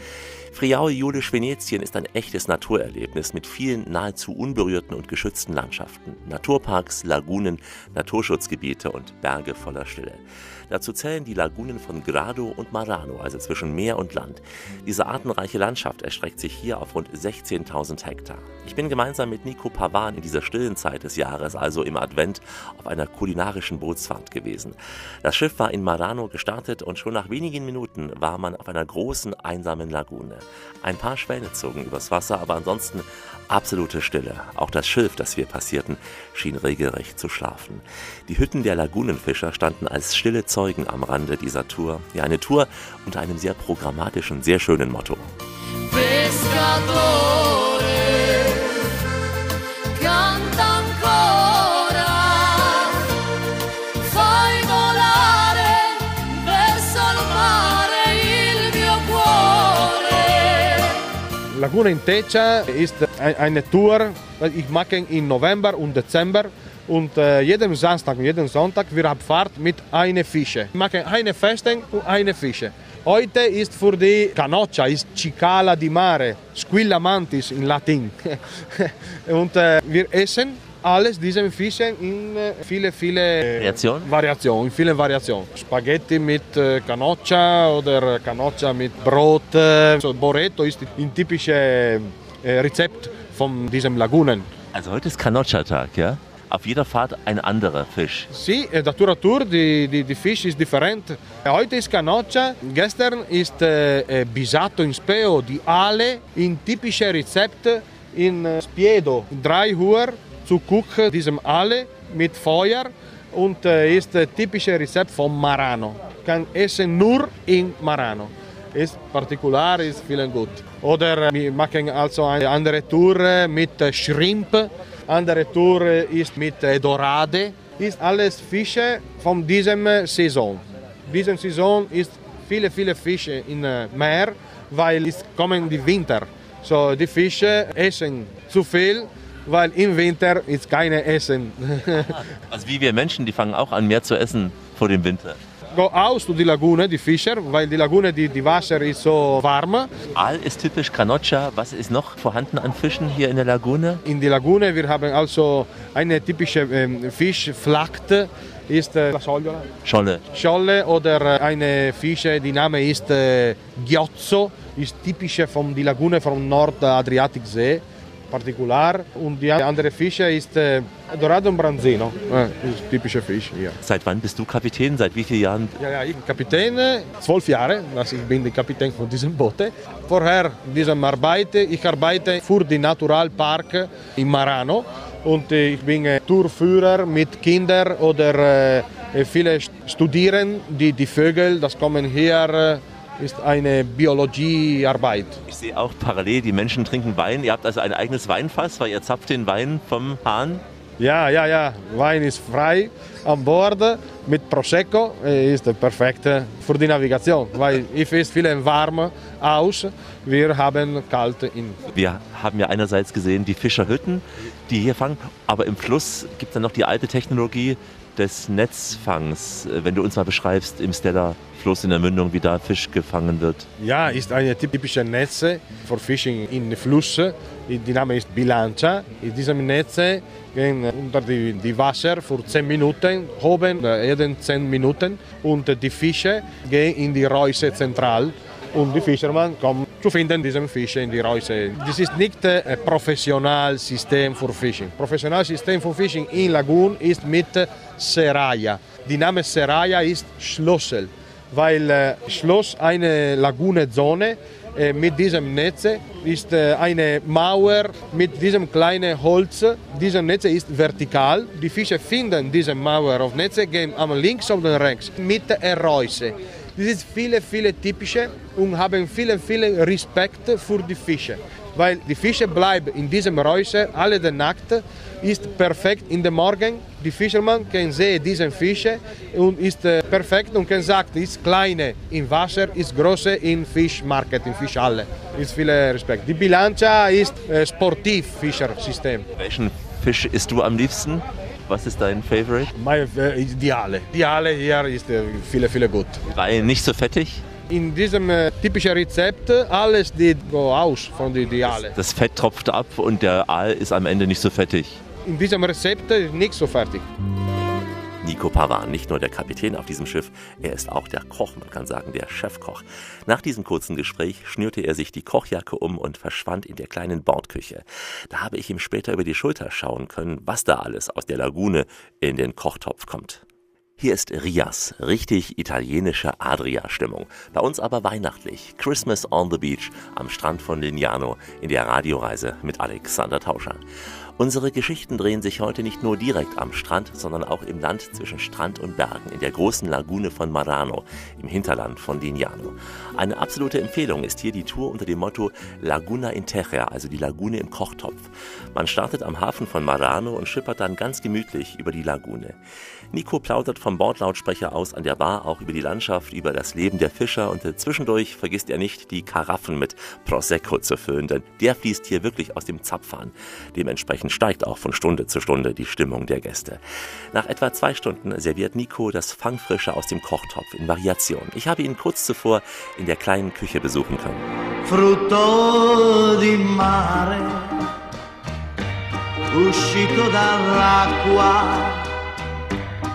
Friaul Julisch Venetien ist ein echtes Naturerlebnis mit vielen nahezu unberührten und geschützten Landschaften, Naturparks, Lagunen, Naturschutzgebiete und Berge voller Stille. Dazu zählen die Lagunen von Grado und Marano, also zwischen Meer und Land. Diese artenreiche Landschaft erstreckt sich hier auf rund 16.000 Hektar. Ich bin gemeinsam mit Nico Pavan in dieser stillen Zeit des Jahres, also im Advent, auf einer kulinarischen Bootsfahrt gewesen. Das Schiff war in Marano gestartet und schon nach wenigen Minuten war man auf einer großen, einsamen Lagune. Ein paar Schwäne zogen übers Wasser, aber ansonsten absolute Stille. Auch das Schilf, das wir passierten, schien regelrecht zu schlafen. Die Hütten der Lagunenfischer standen als stille Zeugen am Rande dieser Tour. Ja, eine Tour unter einem sehr programmatischen, sehr schönen Motto. pescatore Laguna in Techa ist ein- eine Tour, die ich mache im November und Dezember. Und äh, jeden Samstag und jeden Sonntag wir haben Fahrt mit einer Fische. Wir machen eine Festung und eine Fische. Heute ist für die Canoccia, ist Cicala di Mare, Squilla Mantis in Latin. und äh, wir essen alles diese Fische in äh, viele, viele Variationen? Variationen, in vielen Variationen. Spaghetti mit äh, Canoccia oder Canoccia mit Brot. Äh, so Boretto ist ein typisches äh, Rezept von diesem Lagunen. Also heute ist Canoccia-Tag, ja? Auf jeder Fahrt ein anderer Fisch. Eh, da tour a tour di, di, di fish is different. Heute ist Canoccia, gestern ist äh, äh, Bisato in Speo di Ale, in typische Rezept in äh, Spiedo. Drei Uhr zu kochen, diesem Ale mit Feuer und äh, ist äh, typische Rezept von Marano. Kann essen nur in Marano. Ist partikular, ist vielen gut. Oder äh, wir machen also eine andere Tour äh, mit äh, Shrimp, andere Tour ist mit Dorade. Ist alles Fische von diesem Saison. Diese Saison ist viele, viele Fische im Meer, weil es kommen die Winter. So die Fische essen zu viel, weil im Winter ist keine Essen. Also wie wir Menschen, die fangen auch an, mehr zu essen vor dem Winter. Go aus zu die Lagune, die Fischer, weil die Lagune, die, die Wasser ist so warm. Aal ist typisch Canoccia. Was ist noch vorhanden an Fischen hier in der Lagune? In die Lagune wir haben also eine typische ähm, Fischflacht, ist äh. Scholle. Scholle oder äh, eine Fische, die Name ist äh, Ghiozzo, ist typische von die Lagune vom Nordadriatiksee, partikular. Und die andere Fische ist äh, Dorado und Branzino, äh, ist typische Fisch hier. Seit wann bist du Kapitän? Seit wie vielen Jahren? Ja, ja, ich bin Kapitän, äh, zwölf Jahre, also ich bin der Kapitän von diesem Boot. Vorher diesem Arbeit, ich arbeite für den Naturalpark in Marano und äh, ich bin äh, Tourführer mit Kindern oder viele St- studieren die, die Vögel, das kommen hier, ist eine Biologiearbeit. Ich sehe auch parallel, die Menschen trinken Wein. Ihr habt also ein eigenes Weinfass, weil ihr zapft den Wein vom Hahn. Ja, ja, ja, Wein ist frei an Bord mit Prosecco, ist perfekt für die Navigation, weil ich ist viel warm aus, wir haben kalt in. Wir haben ja einerseits gesehen die Fischerhütten, die hier fangen, aber im Fluss gibt es dann noch die alte Technologie des Netzfangs. Wenn du uns mal beschreibst im Stella-Fluss in der Mündung, wie da Fisch gefangen wird. Ja, ist eine typische Netze für Fishing in Fluss. Die Name ist Bilancia. In diesem Netz gehen unter die, Wasser für 10 Minuten, oben äh, jeden 10 Minuten und die Fische gehen in die Reuse zentral und die Fischermann kommen zu finden diesen Fische in die Reuse. Das ist nicht äh, ein professionelles System für Fishing. Professionelles System für Fishing in Lagoon ist mit Seraya. Die Name Seraya ist Schlossel, weil äh, Schloss eine Lagunezone äh, mit diesem Netz ist äh, eine Mauer mit diesem kleinen Holz. Dieses Netz ist vertikal. Die Fische finden diese Mauer auf Netze, gehen am links oder rechts mit der Reuse. Das ist viele, viele typische und haben viele, viele Respekt für die Fische. weil die Fische bleiben in diesem Räucher alle Nacht, ist perfekt in den Morgen. Die Fischermann kann sehen diesen Fische und ist äh, perfekt und kann sagen, ist kleine im Wasser, ist große im Fischmarket, in Fischhalle. Ist viel Respekt. Die Bilancia ist äh, sportiv Fischersystem. Welchen Fisch isst du am liebsten? Was ist dein Favorite? Mein äh, Ideale. Ideale hier ist äh, viele, viele gut. Weil nicht so fettig? In diesem äh, typischen Rezept, alles die go aus von der Ideale. Das Fett tropft ab und der Aal ist am Ende nicht so fettig. In diesem Rezept nicht so fertig. Nico Pavan, nicht nur der Kapitän auf diesem Schiff, er ist auch der Koch, man kann sagen der Chefkoch. Nach diesem kurzen Gespräch schnürte er sich die Kochjacke um und verschwand in der kleinen Bordküche. Da habe ich ihm später über die Schulter schauen können, was da alles aus der Lagune in den Kochtopf kommt. Hier ist Rias, richtig italienische Adria-Stimmung. Bei uns aber weihnachtlich. Christmas on the Beach am Strand von Lignano in der Radioreise mit Alexander Tauscher. Unsere Geschichten drehen sich heute nicht nur direkt am Strand, sondern auch im Land zwischen Strand und Bergen, in der großen Lagune von Marano, im Hinterland von Lignano. Eine absolute Empfehlung ist hier die Tour unter dem Motto Laguna in Terra, also die Lagune im Kochtopf. Man startet am Hafen von Marano und schippert dann ganz gemütlich über die Lagune. Nico plaudert vom Bordlautsprecher aus an der Bar auch über die Landschaft, über das Leben der Fischer und zwischendurch vergisst er nicht, die Karaffen mit Prosecco zu füllen, denn der fließt hier wirklich aus dem Zapfhahn. Dementsprechend steigt auch von Stunde zu Stunde die Stimmung der Gäste. Nach etwa zwei Stunden serviert Nico das Fangfrische aus dem Kochtopf in Variation. Ich habe ihn kurz zuvor in der kleinen Küche besuchen können. frutto di mare, uscito dall'acqua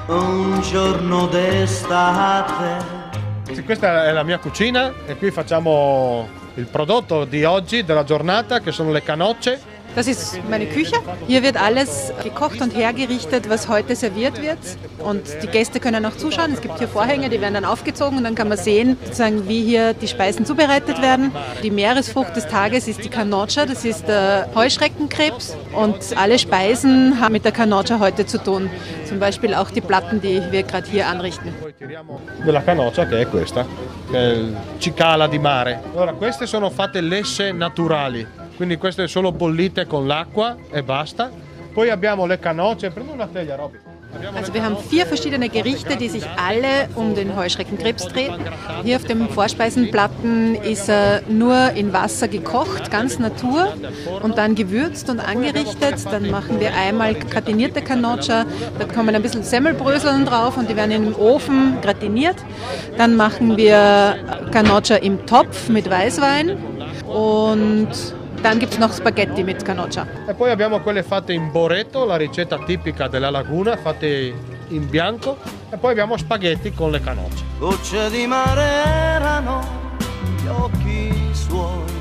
un giorno d'estate. Sì, questa è la mia cucina e qui facciamo il prodotto di oggi, della giornata, che sono le canocce. Das ist meine Küche. Hier wird alles gekocht und hergerichtet, was heute serviert wird. Und die Gäste können auch zuschauen. Es gibt hier Vorhänge, die werden dann aufgezogen und dann kann man sehen, sozusagen, wie hier die Speisen zubereitet werden. Die Meeresfrucht des Tages ist die Canoccia, das ist der Heuschreckenkrebs. Und alle Speisen haben mit der Canoccia heute zu tun. Zum Beispiel auch die Platten, die wir gerade hier anrichten. della canoccia che è questa, che è cicala di mare. Allora, queste sono fatte lesse naturali, quindi queste sono bollite con l'acqua e basta. Poi abbiamo le canocce, prendi una teglia Robby. Also wir haben vier verschiedene Gerichte, die sich alle um den Heuschreckenkrebs drehen. Hier auf den Vorspeisenplatten ist er nur in Wasser gekocht, ganz Natur und dann gewürzt und angerichtet. Dann machen wir einmal gratinierte Canoccia, da kommen ein bisschen Semmelbröseln drauf und die werden im Ofen gratiniert. Dann machen wir Canoccia im Topf mit Weißwein und dann gibt es noch Spaghetti mit Canoccia. E poi abbiamo quelle fatte in boreto, la ricetta tipica della laguna, fatte in bianco. E poi abbiamo spaghetti con le canocce. Gocce di mare erano gli occhi suoi.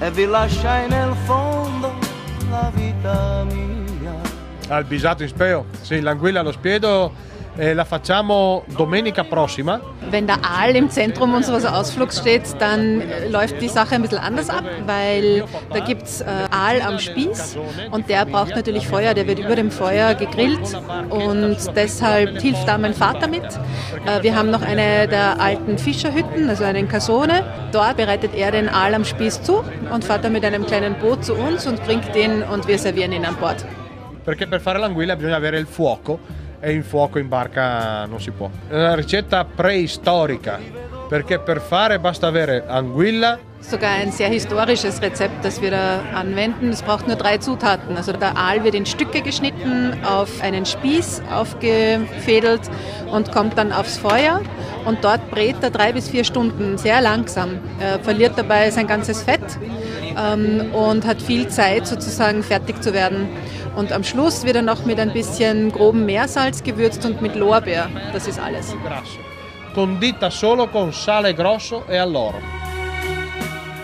E vi lasciai nel fondo la vita mia. Al bisato in speo. Sì, l'anguilla allo spiedo la facciamo domenica prossima. Wenn der Aal im Zentrum unseres Ausflugs steht, dann äh, läuft die Sache ein bisschen anders ab, weil da gibt es äh, Aal am Spieß und der braucht natürlich Feuer, der wird über dem Feuer gegrillt und deshalb hilft da mein Vater mit. Äh, wir haben noch eine der alten Fischerhütten, also einen Casone. Dort bereitet er den Aal am Spieß zu und fährt dann mit einem kleinen Boot zu uns und bringt ihn und wir servieren ihn an Bord. Perché per fare l'anguilla bisogna avere il fuoco e il fuoco in barca non si può. È una ricetta preistorica perché per fare basta avere anguilla, Sogar ein sehr historisches Rezept, das wir da anwenden. Es braucht nur drei Zutaten. Also der Aal wird in Stücke geschnitten, auf einen Spieß aufgefädelt und kommt dann aufs Feuer. Und dort brät er drei bis vier Stunden sehr langsam. Er verliert dabei sein ganzes Fett ähm, und hat viel Zeit sozusagen fertig zu werden. Und am Schluss wird er noch mit ein bisschen grobem Meersalz gewürzt und mit Lorbeer. Das ist alles. condita solo con sale grosso e alloro.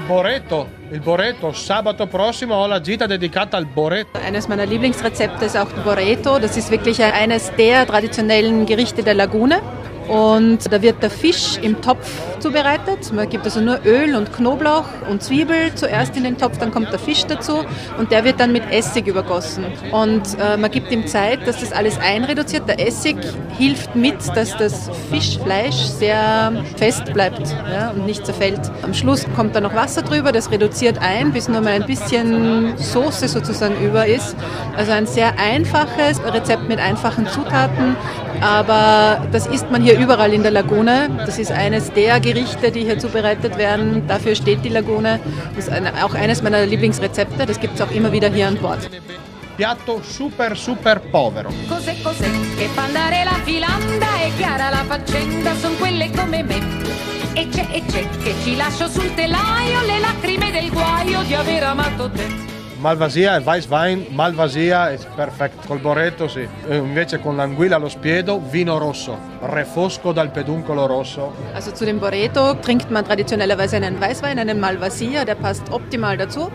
Boreto, il Boreto, sabato prossimo ho la gita dedicata al Boreto. Eines meiner Lieblingsrezepte ist auch Boreto. Das ist wirklich eines der traditionellen Gerichte der Lagune. Und da wird der Fisch im Topf zubereitet. Man gibt also nur Öl und Knoblauch und Zwiebel zuerst in den Topf, dann kommt der Fisch dazu und der wird dann mit Essig übergossen. Und äh, man gibt ihm Zeit, dass das alles einreduziert. Der Essig hilft mit, dass das Fischfleisch sehr fest bleibt ja, und nicht zerfällt. Am Schluss kommt dann noch Wasser drüber, das reduziert ein, bis nur mal ein bisschen Soße sozusagen über ist. Also ein sehr einfaches Rezept mit einfachen Zutaten, aber das isst man hier überall in der Lagune. Das ist eines der Gerichte, die hier zubereitet werden. Dafür steht die Lagune. Das ist eine, auch eines meiner Lieblingsrezepte. Das gibt es auch immer wieder hier an Bord. Piatto super super povero. Cos'è cos'è che fa andare la filanda è chiara la faccenda son quelle come me e c'è e c'è che ci lascio sul telaio le lacrime del guaio di aver amato te Malvasia e Weißwein, Malvasia è perfetto, col borretto sì. E invece con l'anguilla allo spiedo, vino rosso, refosco dal peduncolo rosso. Also zu dem Boreto trinkt man traditionellerweise einen Weißwein, einen Malvasia, der passt optimal dazu.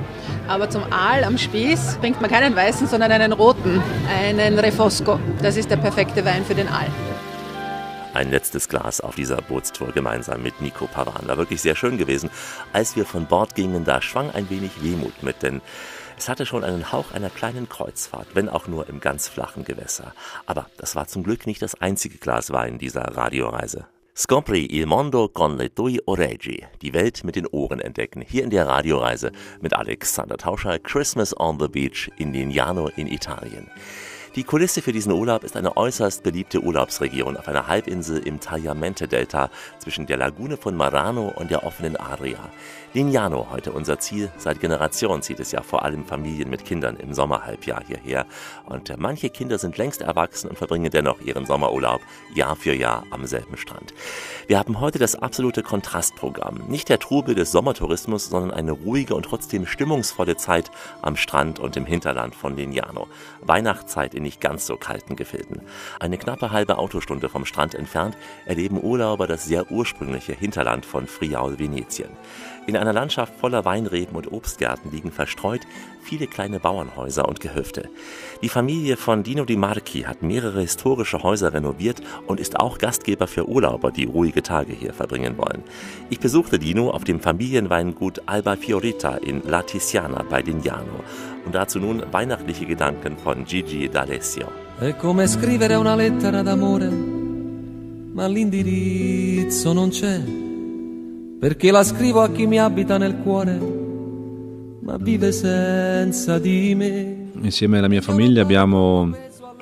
Aber zum Aal am Spieß trinkt man keinen weißen, sondern einen roten, einen Refosco. Das ist der perfekte Wein für den Aal. Ein letztes Glas auf dieser Bootstour gemeinsam mit Nico Pavan. War wirklich sehr schön gewesen. Als wir von Bord gingen, da schwang ein wenig Wehmut mit, denn es hatte schon einen Hauch einer kleinen Kreuzfahrt, wenn auch nur im ganz flachen Gewässer. Aber das war zum Glück nicht das einzige Glas Wein dieser Radioreise. Scopri il mondo con le tue orecchie. Die Welt mit den Ohren entdecken. Hier in der Radioreise mit Alexander Tauscher. Christmas on the Beach in Lignano in Italien. Die Kulisse für diesen Urlaub ist eine äußerst beliebte Urlaubsregion auf einer Halbinsel im Tagliamente-Delta zwischen der Lagune von Marano und der offenen Adria. Lignano heute unser Ziel. Seit Generationen zieht es ja vor allem Familien mit Kindern im Sommerhalbjahr hierher. Und manche Kinder sind längst erwachsen und verbringen dennoch ihren Sommerurlaub Jahr für Jahr am selben Strand. Wir haben heute das absolute Kontrastprogramm. Nicht der Trubel des Sommertourismus, sondern eine ruhige und trotzdem stimmungsvolle Zeit am Strand und im Hinterland von Lignano. Weihnachtszeit in nicht ganz so kalten Gefilden. Eine knappe halbe Autostunde vom Strand entfernt erleben Urlauber das sehr ursprüngliche Hinterland von Friaul, Venetien. In einer Landschaft voller Weinreben und Obstgärten liegen verstreut viele kleine Bauernhäuser und Gehöfte. Die Familie von Dino Di Marchi hat mehrere historische Häuser renoviert und ist auch Gastgeber für Urlauber, die ruhige Tage hier verbringen wollen. Ich besuchte Dino auf dem Familienweingut Alba Fiorita in La Tiziana bei Dignano. Und dazu nun weihnachtliche Gedanken von Gigi D'Alessio. È come scrivere una lettera d'amore, ma l'indirizzo non c'è, perché la scrivo a chi mi abita nel cuore, ma vive senza di me. Insieme alla mia famiglia abbiamo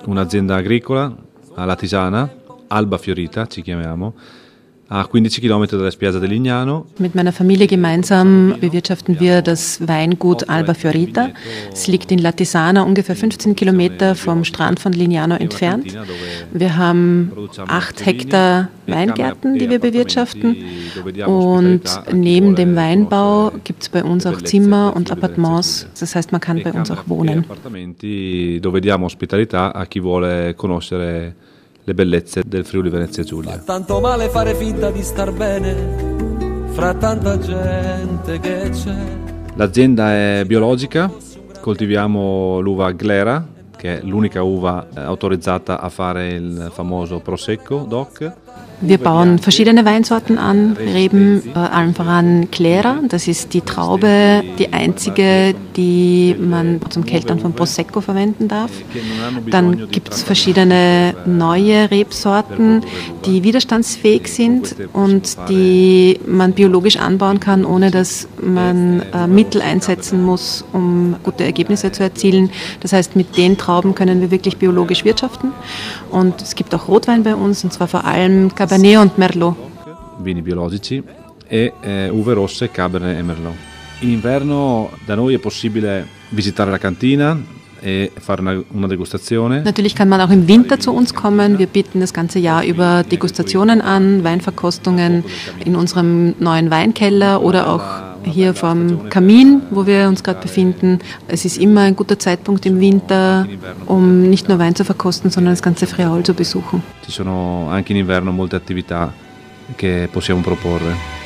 un'azienda agricola alla Tisana, Alba Fiorita ci chiamiamo, a 15 km dalla spiaggia del Lignano. Mit meiner Familie gemeinsam bewirtschaften wir das Weingut Alba Fiorita. Es liegt in Latisana, ungefähr 15 Kilometer vom Strand von Lignano entfernt. Wir haben acht Hektar Weingärten, die wir bewirtschaften. Und neben dem Weinbau gibt es bei uns auch Zimmer und Appartements. Das heißt, man kann bei uns auch wohnen. dove diamo ospitalità a chi vuole conoscere le bellezze del Friuli Venezia Giulia. Tanto male fare finta di star bene, fra tanta gente che c'è. L'azienda è biologica, coltiviamo l'uva Glera, che è l'unica uva eh, autorizzata a fare il famoso Prosecco DOC. Wir bauen verschiedene Weinsorten an, Reben, äh, allen voran Clera. Das ist die Traube, die einzige, die man zum Keltern von Prosecco verwenden darf. Dann gibt es verschiedene neue Rebsorten, die widerstandsfähig sind und die man biologisch anbauen kann, ohne dass man äh, Mittel einsetzen muss, um gute Ergebnisse zu erzielen. Das heißt, mit den Trauben können wir wirklich biologisch wirtschaften. Und es gibt auch Rotwein bei uns, und zwar vor allem Cabernet und Merlot. vini biologici e eh, uve rosse Cabernet e Merlot. In inverno da noi è possibile visitare la cantina e fare una, una degustazione. Natürlich kann man auch im Winter zu uns kommen. Wir bieten das ganze Jahr über Degustationen an, Weinverkostungen in unserem neuen Weinkeller oder auch hier vorm Kamin, wo wir uns gerade befinden. Es ist immer ein guter Zeitpunkt im Winter, um nicht nur Wein zu verkosten, sondern das ganze Friaul zu besuchen. Ci sono anche in inverno molte attività che possiamo proporre.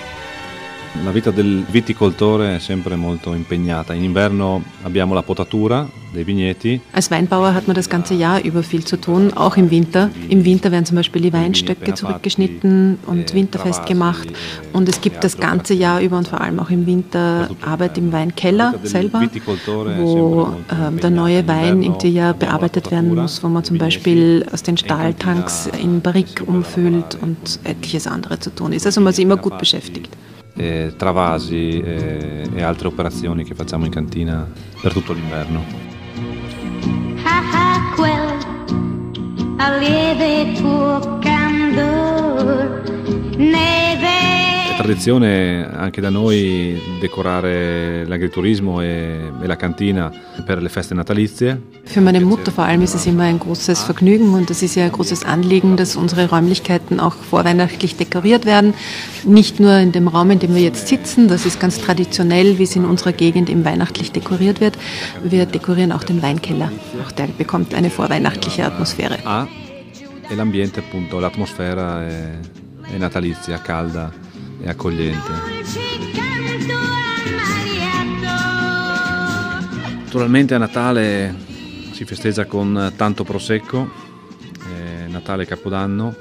La vita del viticoltore è sempre molto impegnata. In inverno abbiamo la potatura, dei vigneti. Als Weinbauer hat man das ganze Jahr über viel zu tun, auch im Winter. Im Winter werden zum Beispiel die Weinstöcke zurückgeschnitten und winterfest gemacht. Und es gibt das ganze Jahr über und vor allem auch im Winter Arbeit im Weinkeller selber, wo ähm, der neue Wein im Jahr bearbeitet werden muss, wo man zum Beispiel aus den Stahltanks in Barrique umfüllt und etliches andere zu tun ist. Also man ist immer gut beschäftigt. Eh, travasi eh, e altre operazioni che facciamo in cantina per tutto l'inverno. Ah ah quel lieve tuo candor neve tradizione anche da noi decorare l'agriturismo e, e la cantina per le feste natalizie. Für meine Mutter vor allem ist es immer ein großes Vergnügen und es ist ja ein großes Anliegen, dass unsere Räumlichkeiten auch vorweihnachtlich dekoriert werden. Nicht nur in dem Raum, in dem wir jetzt sitzen, das ist ganz traditionell, wie es in unserer Gegend eben weihnachtlich dekoriert wird. Wir dekorieren auch den Weinkeller. Auch der bekommt eine vorweihnachtliche Atmosphäre. Ah, e l'ambiente appunto, l'atmosfera è, è natalizia, calda e accogliente. Naturalmente a Natale si festeggia con tanto prosecco, eh, Natale e Capodanno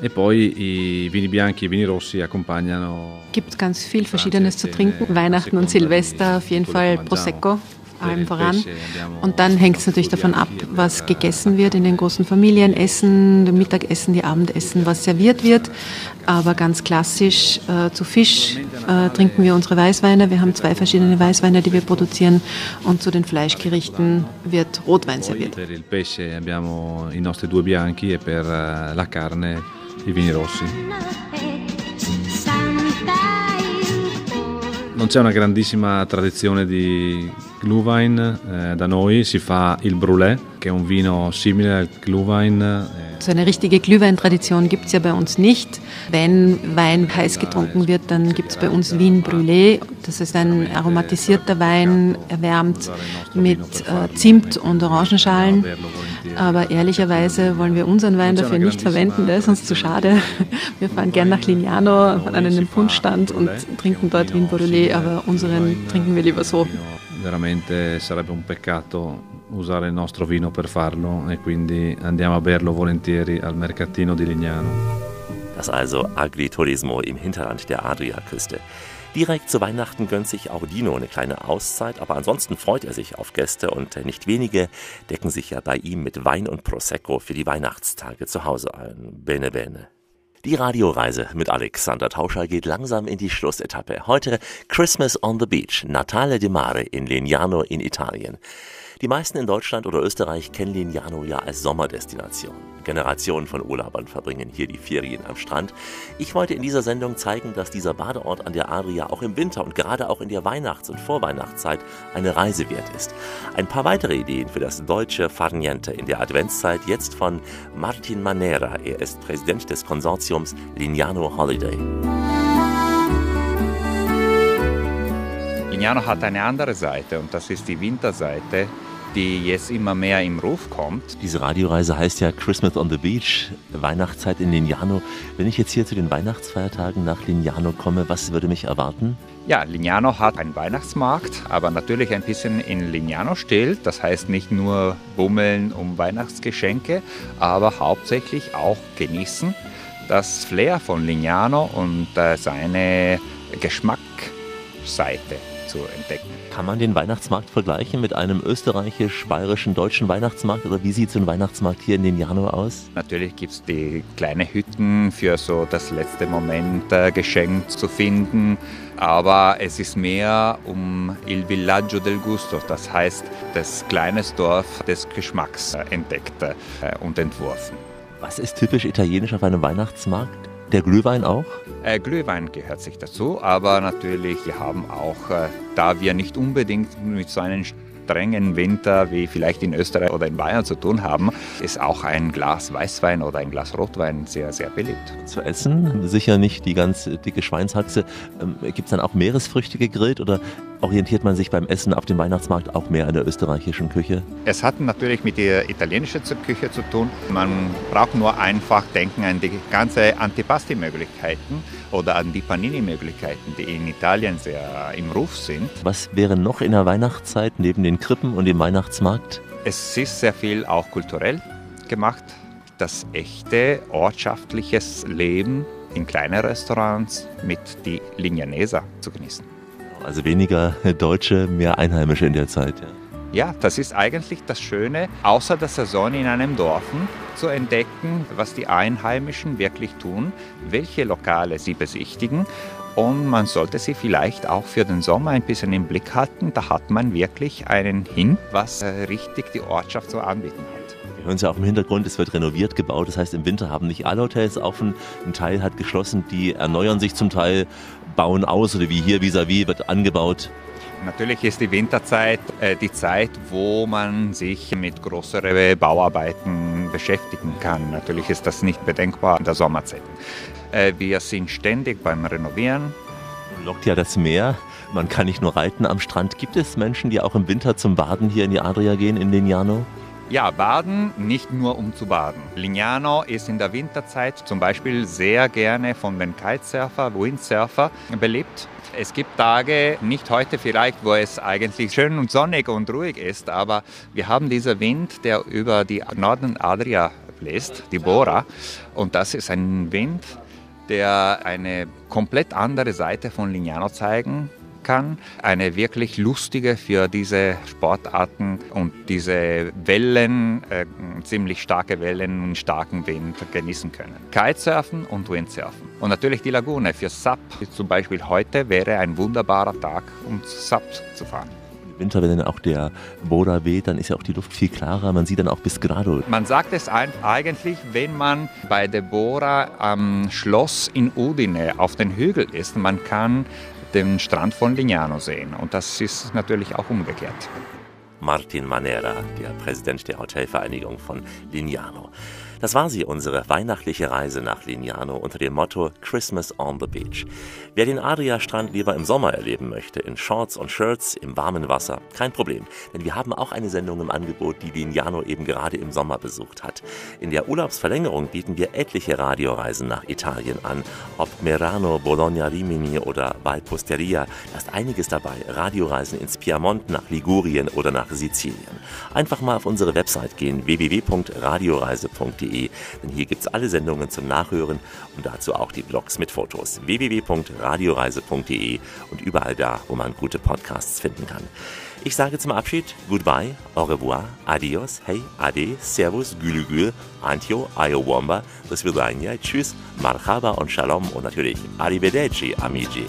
e poi i vini bianchi e i vini rossi accompagnano Gibt ganz viel Verschiedenes zu trinken. Weihnachten und Silvester auf jeden Fall Prosecco, allem voran. Und dann hängt es natürlich davon ab, was gegessen wird in den großen Familienessen, dem Mittagessen, die Abendessen, was serviert wird. Aber ganz klassisch äh, zu Fisch äh, trinken wir unsere Weißweine. Wir haben zwei verschiedene Weißweine, die wir produzieren. Und zu den Fleischgerichten wird Rotwein serviert. Per il pesce abbiamo i nostri due bianchi e per eh, la carne i vini rossi. Non c'è una grandissima tradizione di Glühwein eh, da noi, si fa il Brûlé, che è un vino simile al Glühwein. eh, So eine richtige Glühweintradition gibt es ja bei uns nicht. Wenn Wein heiß getrunken wird, dann gibt es bei uns Wien Brûlé. Das ist ein aromatisierter Wein, erwärmt mit äh, Zimt und Orangenschalen. Aber ehrlicherweise wollen wir unseren Wein dafür nicht verwenden, der ist uns zu schade. Wir fahren gern nach Lignano an einen Punschstand und trinken dort Wien Brûlé, aber unseren trinken wir lieber so. Veramente sarebbe un peccato usare il nostro vino per farlo e quindi andiamo a berlo volentieri al mercatino di Lignano. Das also Agriturismo im Hinterland der Adriaküste. Direkt zu Weihnachten gönnt sich auch Dino eine kleine Auszeit, aber ansonsten freut er sich auf Gäste und nicht wenige decken sich ja bei ihm mit Wein und Prosecco für die Weihnachtstage zu Hause ein. Bene bene. Die Radioreise mit Alexander Tauscher geht langsam in die Schlussetappe. Heute Christmas on the Beach, Natale di Mare in Lignano in Italien. Die meisten in Deutschland oder Österreich kennen Lignano ja als Sommerdestination. Generationen von Urlaubern verbringen hier die Ferien am Strand. Ich wollte in dieser Sendung zeigen, dass dieser Badeort an der Adria auch im Winter und gerade auch in der Weihnachts- und Vorweihnachtszeit eine Reise wert ist. Ein paar weitere Ideen für das deutsche Farniente in der Adventszeit jetzt von Martin Manera. Er ist Präsident des Konsortiums Lignano Holiday. Lignano hat eine andere Seite und das ist die Winterseite, die jetzt immer mehr im Ruf kommt. Diese Radioreise heißt ja Christmas on the Beach, Weihnachtszeit in Lignano. Wenn ich jetzt hier zu den Weihnachtsfeiertagen nach Lignano komme, was würde mich erwarten? Ja, Lignano hat einen Weihnachtsmarkt, aber natürlich ein bisschen in Lignano-Stil. Das heißt nicht nur bummeln um Weihnachtsgeschenke, aber hauptsächlich auch genießen das Flair von Lignano und äh, seine Geschmacksseite zu entdecken. Kann man den Weihnachtsmarkt vergleichen mit einem österreichisch-bayerischen deutschen Weihnachtsmarkt oder wie sieht so ein Weihnachtsmarkt hier in Lignano aus? Natürlich gibt es die kleinen Hütten für so das letzte Moment äh, Geschenk zu finden, aber es ist mehr um Il Villaggio del Gusto, das heißt das kleine Dorf des Geschmacks äh, entdeckt äh, und entworfen. Was ist typisch italienisch auf einem Weihnachtsmarkt? Der Glühwein auch? Äh, Glühwein gehört sich dazu, aber natürlich, wir haben auch, äh, da wir nicht unbedingt mit so einem strengen Winter wie vielleicht in Österreich oder in Bayern zu tun haben, ist auch ein Glas Weißwein oder ein Glas Rotwein sehr, sehr beliebt. Zu essen? Sicher nicht die ganz dicke Schweinshaxe. Ähm, Gibt es dann auch Meeresfrüchte gegrillt oder orientiert man sich beim Essen auf dem Weihnachtsmarkt auch mehr an der österreichischen Küche? Es hat natürlich mit der italienischen Küche zu tun. Man braucht nur einfach denken an die ganze Antipasti-Möglichkeiten oder an die Panini-Möglichkeiten, die in Italien sehr im Ruf sind. Was wäre noch in der Weihnachtszeit neben den Krippen und dem Weihnachtsmarkt? Es ist sehr viel auch kulturell gemacht. Das echte ortschaftliches Leben in kleinen Restaurants mit die Lignaneser zu genießen. Also weniger Deutsche, mehr Einheimische in der Zeit. Ja. Ja, das ist eigentlich das Schöne, außer der Saison in einem Dorf zu entdecken, was die Einheimischen wirklich tun, welche Lokale sie besichtigen. Und man sollte sie vielleicht auch für den Sommer ein bisschen im Blick halten. Da hat man wirklich einen Hin, was äh, richtig die Ortschaft so anbieten hat. Wir hören es ja auch im Hintergrund, es wird renoviert gebaut. Das heißt, im Winter haben nicht alle Hotels offen. Ein Teil hat geschlossen, die erneuern sich zum Teil, bauen aus oder wie hier vis-à-vis -vis wird angebaut. Natürlich ist die Winterzeit äh, die Zeit, wo man sich mit größeren Bauarbeiten beschäftigen kann. Natürlich ist das nicht bedenkbar in der Sommerzeit. Äh, wir sind ständig beim Renovieren. Lockt ja das Meer. Man kann nicht nur reiten am Strand. Gibt es Menschen, die auch im Winter zum Baden hier in die Adria gehen, in Lignano? Ja, baden nicht nur um zu baden. Lignano ist in der Winterzeit zum Beispiel sehr gerne von den Kitesurfer, Windsurfer belebt. Es gibt Tage, nicht heute vielleicht, wo es eigentlich schön und sonnig und ruhig ist, aber wir haben diesen Wind, der über die Norden Adria bläst, die Bora. Und das ist ein Wind, der eine komplett andere Seite von Lignano zeigen kann. Eine wirklich lustige für diese Sportarten und diese Wellen, äh, ziemlich starke Wellen und starken Wind genießen können. Kitesurfen und Windsurfen. Und natürlich die Lagune für SUP. Zum Beispiel heute wäre ein wunderbarer Tag, um SUP zu fahren. Winter, wenn dann auch der Boda weht, dann ist ja auch die Luft viel klarer. Man sieht dann auch bis Grado. Man sagt es eigentlich, wenn man bei der Bora am Schloss in Udine auf den Hügel ist. Man kann den Strand von Lignano sehen. Und das ist natürlich auch umgekehrt. Martin Manera, der Präsident der Hotelvereinigung von Lignano. Das war sie, unsere weihnachtliche Reise nach Lignano unter dem Motto Christmas on the Beach. Wer den Adria-Strand lieber im Sommer erleben möchte, in Shorts und Shirts, im warmen Wasser, kein Problem. Denn wir haben auch eine Sendung im Angebot, die Lignano eben gerade im Sommer besucht hat. In der Urlaubsverlängerung bieten wir etliche Radioreisen nach Italien an. Ob Merano, Bologna, Rimini oder Valposteria, da ist einiges dabei. Radioreisen ins Piemont, nach Ligurien oder nach Sizilien. Einfach mal auf unsere Website gehen, www.radioreise.de denn hier gibt es alle Sendungen zum Nachhören und dazu auch die Blogs mit Fotos. www.radioreise.de und überall da, wo man gute Podcasts finden kann. Ich sage zum Abschied Goodbye, au revoir, adios, hey, ade, servus, gülü gül, antio, ayowamba, das Vidania, tschüss, marhaba und shalom und natürlich arrivederci, amici.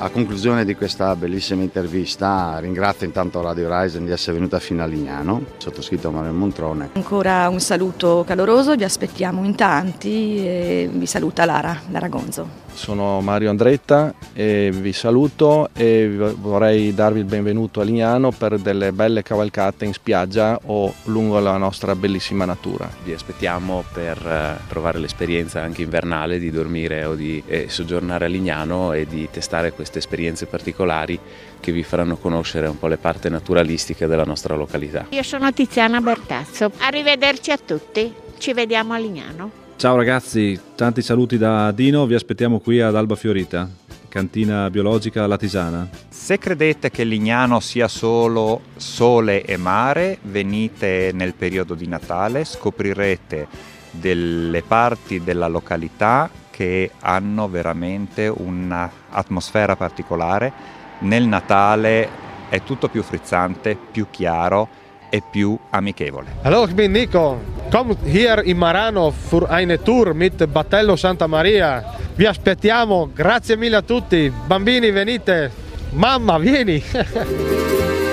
A conclusione di questa bellissima intervista ringrazio intanto Radio Ryzen di essere venuta fino a Lignano, sottoscritto Mario Montrone. Ancora un saluto caloroso, vi aspettiamo in tanti e vi saluta Lara, Lara Gonzo. Sono Mario Andretta e vi saluto e vorrei darvi il benvenuto a Lignano per delle belle cavalcate in spiaggia o lungo la nostra bellissima natura. Vi aspettiamo per eh, provare l'esperienza anche invernale di dormire o di eh, soggiornare a Lignano e di testare queste esperienze particolari che vi faranno conoscere un po' le parti naturalistiche della nostra località. Io sono Tiziana Bertazzo, arrivederci a tutti, ci vediamo a Lignano. Ciao ragazzi, tanti saluti da Dino, vi aspettiamo qui ad Alba Fiorita, cantina biologica latisana. Se credete che Lignano sia solo sole e mare, venite nel periodo di Natale, scoprirete delle parti della località che hanno veramente un'atmosfera particolare. Nel Natale è tutto più frizzante, più chiaro e più amichevole. Hallo, ich bin Nico. Kommt hier in Marano für eine Tour mit Battello Santa Maria. Vi aspettiamo, grazie mille a tutti. Bambini, venite. Mamma, vieni.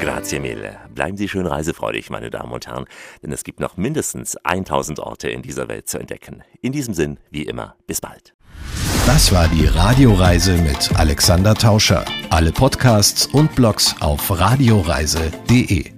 Grazie mille. Bleiben Sie schön reisefreudig, meine Damen und Herren, denn es gibt noch mindestens 1000 Orte in dieser Welt zu entdecken. In diesem Sinn, wie immer, bis bald. Das war die Radioreise mit Alexander Tauscher. Alle Podcasts und Blogs auf radioreise.de.